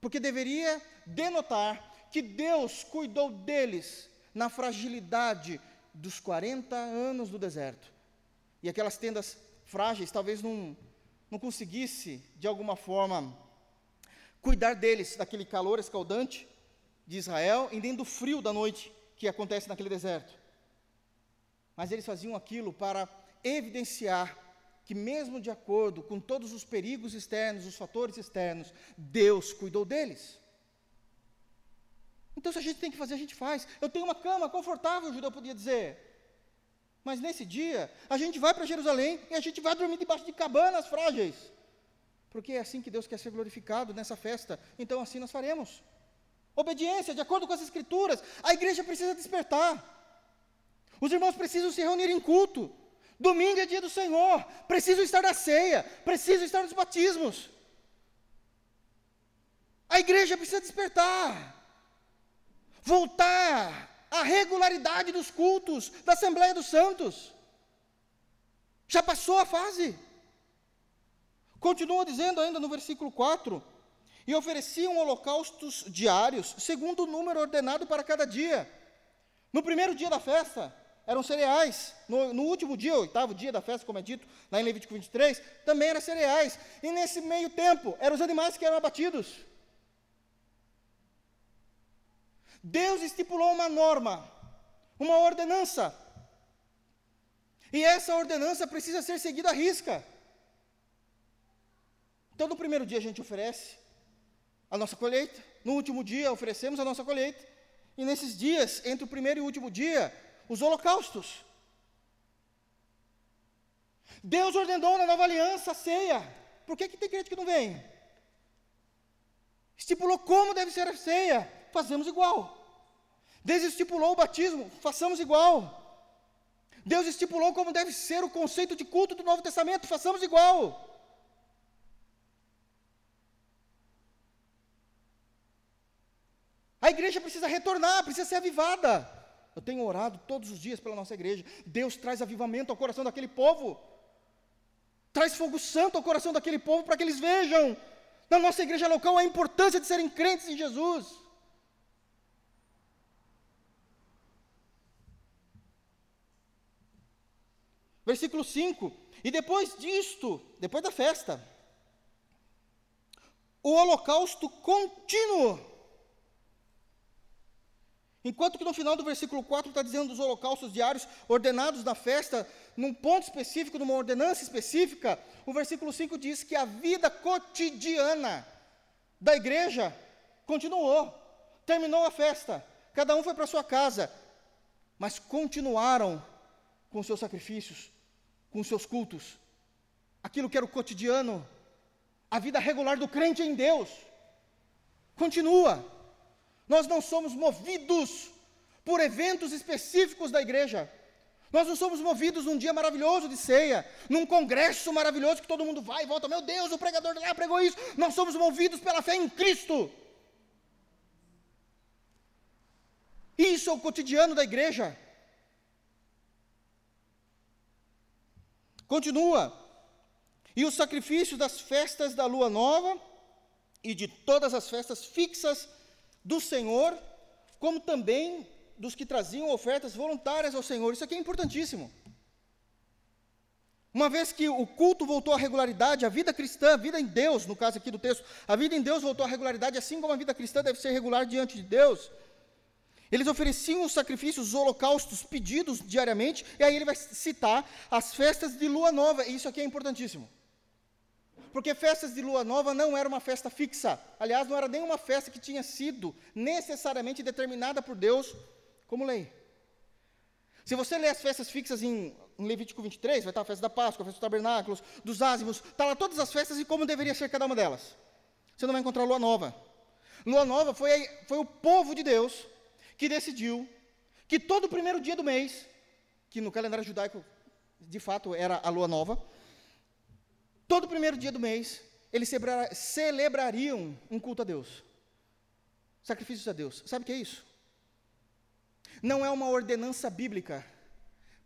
porque deveria denotar que Deus cuidou deles na fragilidade dos 40 anos do deserto. E aquelas tendas frágeis talvez não, não conseguisse, de alguma forma, cuidar deles daquele calor escaldante de Israel e nem do frio da noite que acontece naquele deserto. Mas eles faziam aquilo para evidenciar que, mesmo de acordo com todos os perigos externos, os fatores externos, Deus cuidou deles. Então, se a gente tem que fazer, a gente faz. Eu tenho uma cama confortável, o judeu podia dizer. Mas nesse dia, a gente vai para Jerusalém e a gente vai dormir debaixo de cabanas frágeis. Porque é assim que Deus quer ser glorificado nessa festa. Então, assim nós faremos. Obediência, de acordo com as Escrituras. A igreja precisa despertar. Os irmãos precisam se reunir em culto. Domingo é dia do Senhor. Preciso estar na ceia. Preciso estar nos batismos. A igreja precisa despertar voltar à regularidade dos cultos da Assembleia dos Santos. Já passou a fase. Continua dizendo ainda no versículo 4: E ofereciam holocaustos diários, segundo o número ordenado para cada dia. No primeiro dia da festa, eram cereais. No, no, último dia, oitavo dia da festa, como é dito lá em Levítico 23, também eram cereais. E nesse meio tempo, eram os animais que eram abatidos. Deus estipulou uma norma, uma ordenança. E essa ordenança precisa ser seguida à risca. Então, no primeiro dia a gente oferece a nossa colheita, no último dia oferecemos a nossa colheita, e nesses dias, entre o primeiro e o último dia, os holocaustos. Deus ordenou na nova aliança a ceia. Por que, que tem crente que não vem? Estipulou como deve ser a ceia fazemos igual. Deus estipulou o batismo, façamos igual. Deus estipulou como deve ser o conceito de culto do Novo Testamento, façamos igual. A igreja precisa retornar, precisa ser avivada. Eu tenho orado todos os dias pela nossa igreja. Deus traz avivamento ao coração daquele povo. Traz fogo santo ao coração daquele povo para que eles vejam na nossa igreja local a importância de serem crentes em Jesus. Versículo 5: E depois disto, depois da festa, o holocausto contínuo. Enquanto que no final do versículo 4 está dizendo dos holocaustos diários ordenados na festa, num ponto específico, numa ordenança específica, o versículo 5 diz que a vida cotidiana da igreja continuou, terminou a festa, cada um foi para sua casa, mas continuaram com seus sacrifícios, com seus cultos, aquilo que era o cotidiano, a vida regular do crente em Deus, continua. Nós não somos movidos por eventos específicos da igreja. Nós não somos movidos num dia maravilhoso de ceia, num congresso maravilhoso que todo mundo vai e volta. Meu Deus, o pregador lá pregou isso. Nós somos movidos pela fé em Cristo. Isso é o cotidiano da igreja. Continua. E os sacrifícios das festas da lua nova e de todas as festas fixas do Senhor, como também dos que traziam ofertas voluntárias ao Senhor. Isso aqui é importantíssimo. Uma vez que o culto voltou à regularidade, a vida cristã, a vida em Deus, no caso aqui do texto, a vida em Deus voltou à regularidade, assim como a vida cristã deve ser regular diante de Deus. Eles ofereciam os sacrifícios, os holocaustos pedidos diariamente, e aí ele vai citar as festas de lua nova, e isso aqui é importantíssimo. Porque festas de lua nova não era uma festa fixa. Aliás, não era nenhuma festa que tinha sido necessariamente determinada por Deus como lei. Se você ler as festas fixas em, Levítico 23, vai estar a festa da Páscoa, a festa dos tabernáculos, dos ázimos, está lá todas as festas e como deveria ser cada uma delas. Você não vai encontrar lua nova. Lua nova foi, foi o povo de Deus que decidiu que todo primeiro dia do mês, que no calendário judaico, de fato, era a lua nova, todo primeiro dia do mês, eles celebrariam um culto a Deus. Sacrifícios a Deus. Sabe o que é isso? Não é uma ordenança bíblica,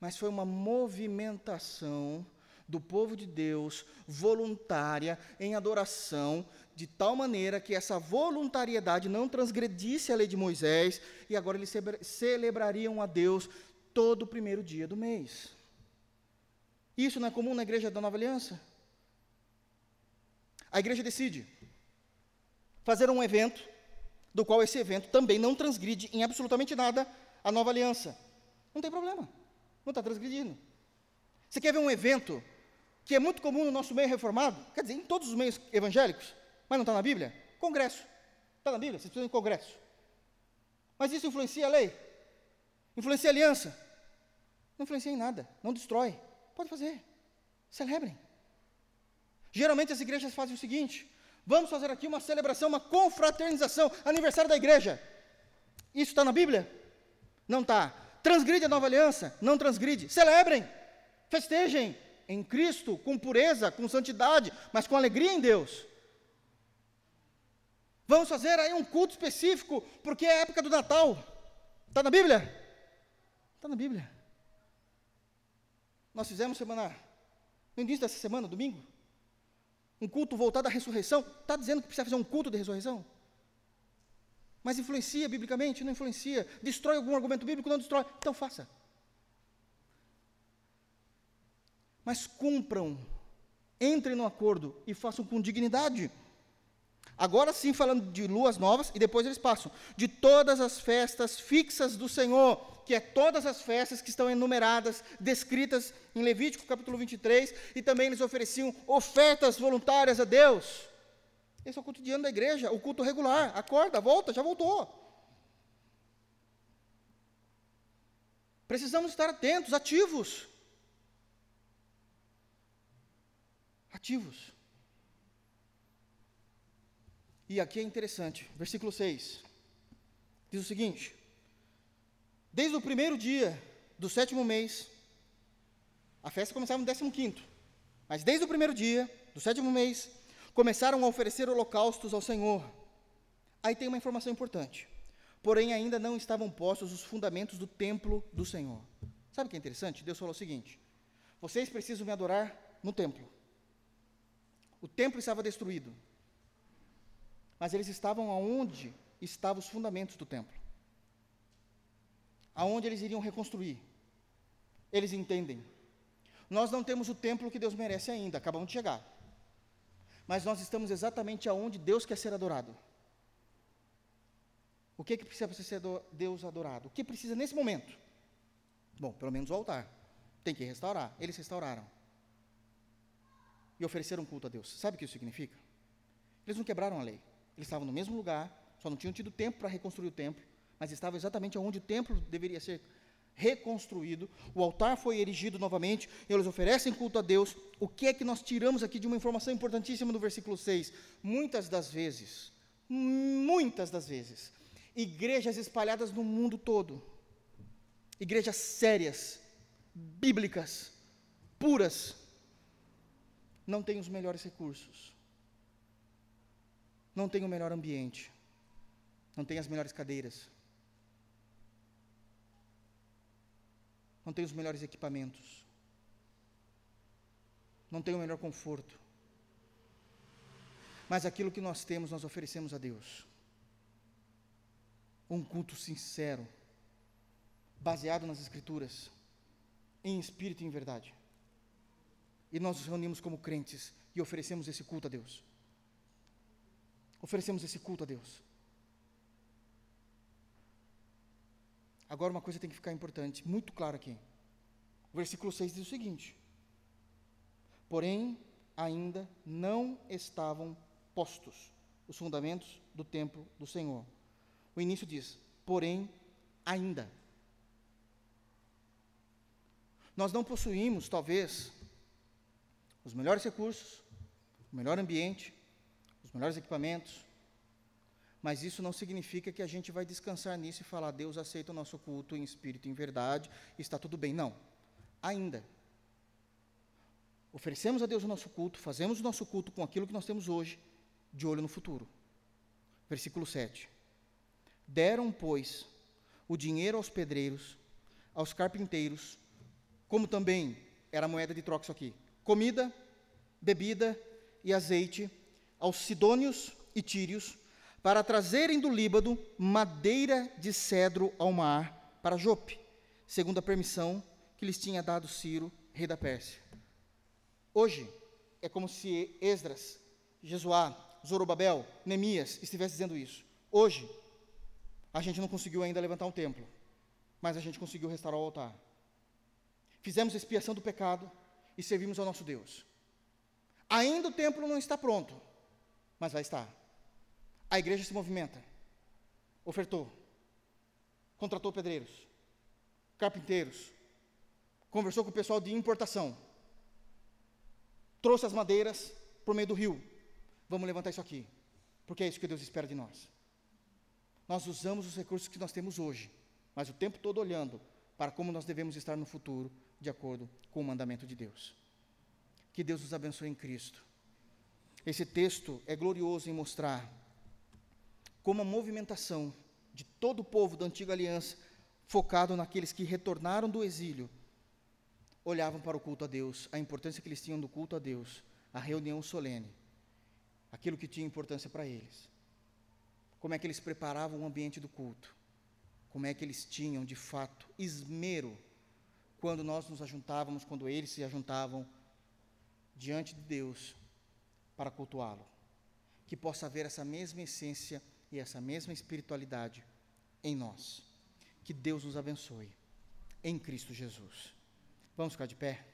mas foi uma movimentação do povo de Deus voluntária em adoração, de tal maneira que essa voluntariedade não transgredisse a lei de Moisés, e agora eles celebrariam a Deus todo o primeiro dia do mês. Isso não é comum na igreja da Nova Aliança? A igreja decide fazer um evento, do qual esse evento também não transgride em absolutamente nada a Nova Aliança. Não tem problema, não está transgredindo. Você quer ver um evento que é muito comum no nosso meio reformado, quer dizer, em todos os meios evangélicos, mas não está na Bíblia? Congresso. Está na Bíblia, vocês precisam de congresso. Mas isso influencia a lei? Influencia a aliança? Não influencia em nada, não destrói. Pode fazer. Celebrem. Geralmente as igrejas fazem o seguinte: vamos fazer aqui uma celebração, uma confraternização, aniversário da igreja. Isso está na Bíblia? Não está. Transgride a nova aliança? Não transgride. Celebrem, festejem, em Cristo, com pureza, com santidade, mas com alegria em Deus. Vamos fazer aí um culto específico, porque é a época do Natal. Está na Bíblia? Está na Bíblia. Nós fizemos semana, no início dessa semana, domingo, um culto voltado à ressurreição. Está dizendo que precisa fazer um culto de ressurreição? Mas influencia biblicamente? Não influencia. Destrói algum argumento bíblico? Não destrói. Então faça. mas cumpram, entrem no acordo e façam com dignidade. Agora sim, falando de luas novas, e depois eles passam, de todas as festas fixas do Senhor, que é todas as festas que estão enumeradas, descritas em Levítico capítulo 23, e também eles ofereciam ofertas voluntárias a Deus. Esse é o cotidiano da igreja, o culto regular. Acorda, volta, já voltou. Precisamos estar atentos, ativos. ativos. E aqui é interessante, versículo 6. Diz o seguinte: Desde o primeiro dia do sétimo mês, a festa começava no décimo quinto, mas desde o primeiro dia do sétimo mês, começaram a oferecer holocaustos ao Senhor. Aí tem uma informação importante. Porém, ainda não estavam postos os fundamentos do templo do Senhor. Sabe o que é interessante? Deus falou o seguinte: Vocês precisam me adorar no templo. O templo estava destruído. Mas eles estavam aonde estavam os fundamentos do templo. Aonde eles iriam reconstruir. Eles entendem. Nós não temos o templo que Deus merece ainda, acabamos de chegar. Mas nós estamos exatamente aonde Deus quer ser adorado. O que, que precisa para ser Deus adorado? O que precisa nesse momento? Bom, pelo menos o altar. Tem que restaurar. Eles restauraram e ofereceram culto a Deus. Sabe o que isso significa? Eles não quebraram a lei. Eles estavam no mesmo lugar, só não tinham tido tempo para reconstruir o templo, mas estavam exatamente onde o templo deveria ser reconstruído. O altar foi erigido novamente, e eles oferecem culto a Deus. O que é que nós tiramos aqui de uma informação importantíssima no versículo 6? Muitas das vezes, muitas das vezes, igrejas espalhadas no mundo todo, igrejas sérias, bíblicas, puras, não tem os melhores recursos, não tem o melhor ambiente, não tem as melhores cadeiras, não tem os melhores equipamentos, não tem o melhor conforto. Mas aquilo que nós temos, nós oferecemos a Deus. Um culto sincero, baseado nas Escrituras, em espírito e em verdade e nós nos reunimos como crentes e oferecemos esse culto a Deus. Oferecemos esse culto a Deus. Agora uma coisa tem que ficar importante, muito claro aqui. O versículo 6 diz o seguinte: Porém, ainda não estavam postos os fundamentos do templo do Senhor. O início diz: porém, ainda. Nós não possuímos, talvez, os melhores recursos, o melhor ambiente, os melhores equipamentos, mas isso não significa que a gente vai descansar nisso e falar, Deus aceita o nosso culto em espírito e em verdade, está tudo bem. Não. ainda. Oferecemos a Deus o nosso culto, fazemos o nosso culto com aquilo que nós temos hoje, de olho no futuro. Versículo 7. Deram, pois, o dinheiro aos pedreiros, aos carpinteiros, como também era moeda de troca isso aqui: comida, bebida e azeite, aos sidônios e tírios, para trazerem do Líbano madeira de cedro ao mar para Jope, segundo a permissão que lhes tinha dado Ciro, rei da Pérsia. Hoje é como se Esdras, Jesuá, Zorobabel, Neemias estivesse dizendo isso. Hoje a gente não conseguiu ainda levantar um templo, mas a gente conseguiu restaurar o altar. Fizemos expiação do pecado e servimos ao nosso Deus. Ainda o templo não está pronto, mas vai estar. A igreja se movimenta, ofertou, contratou pedreiros, carpinteiros, conversou com o pessoal de importação, trouxe as madeiras por meio do rio. Vamos levantar isso aqui, porque é isso que Deus espera de nós. Nós usamos os recursos que nós temos hoje, mas o tempo todo olhando para como nós devemos estar no futuro, de acordo com o mandamento de Deus. Que Deus nos abençoe em Cristo. Esse texto é glorioso em mostrar como a movimentação de todo o povo da antiga aliança, focado naqueles que retornaram do exílio, olhavam para o culto a Deus, a importância que eles tinham do culto a Deus, a reunião solene, aquilo que tinha importância para eles. Como é que eles preparavam o ambiente do culto? Como é que eles tinham, de fato, esmero quando nós nos ajuntávamos, quando eles se ajuntavam diante de Deus para cultuá-lo? Que possa haver essa mesma essência e essa mesma espiritualidade em nós. Que Deus nos abençoe. Em Cristo Jesus. Vamos ficar de pé?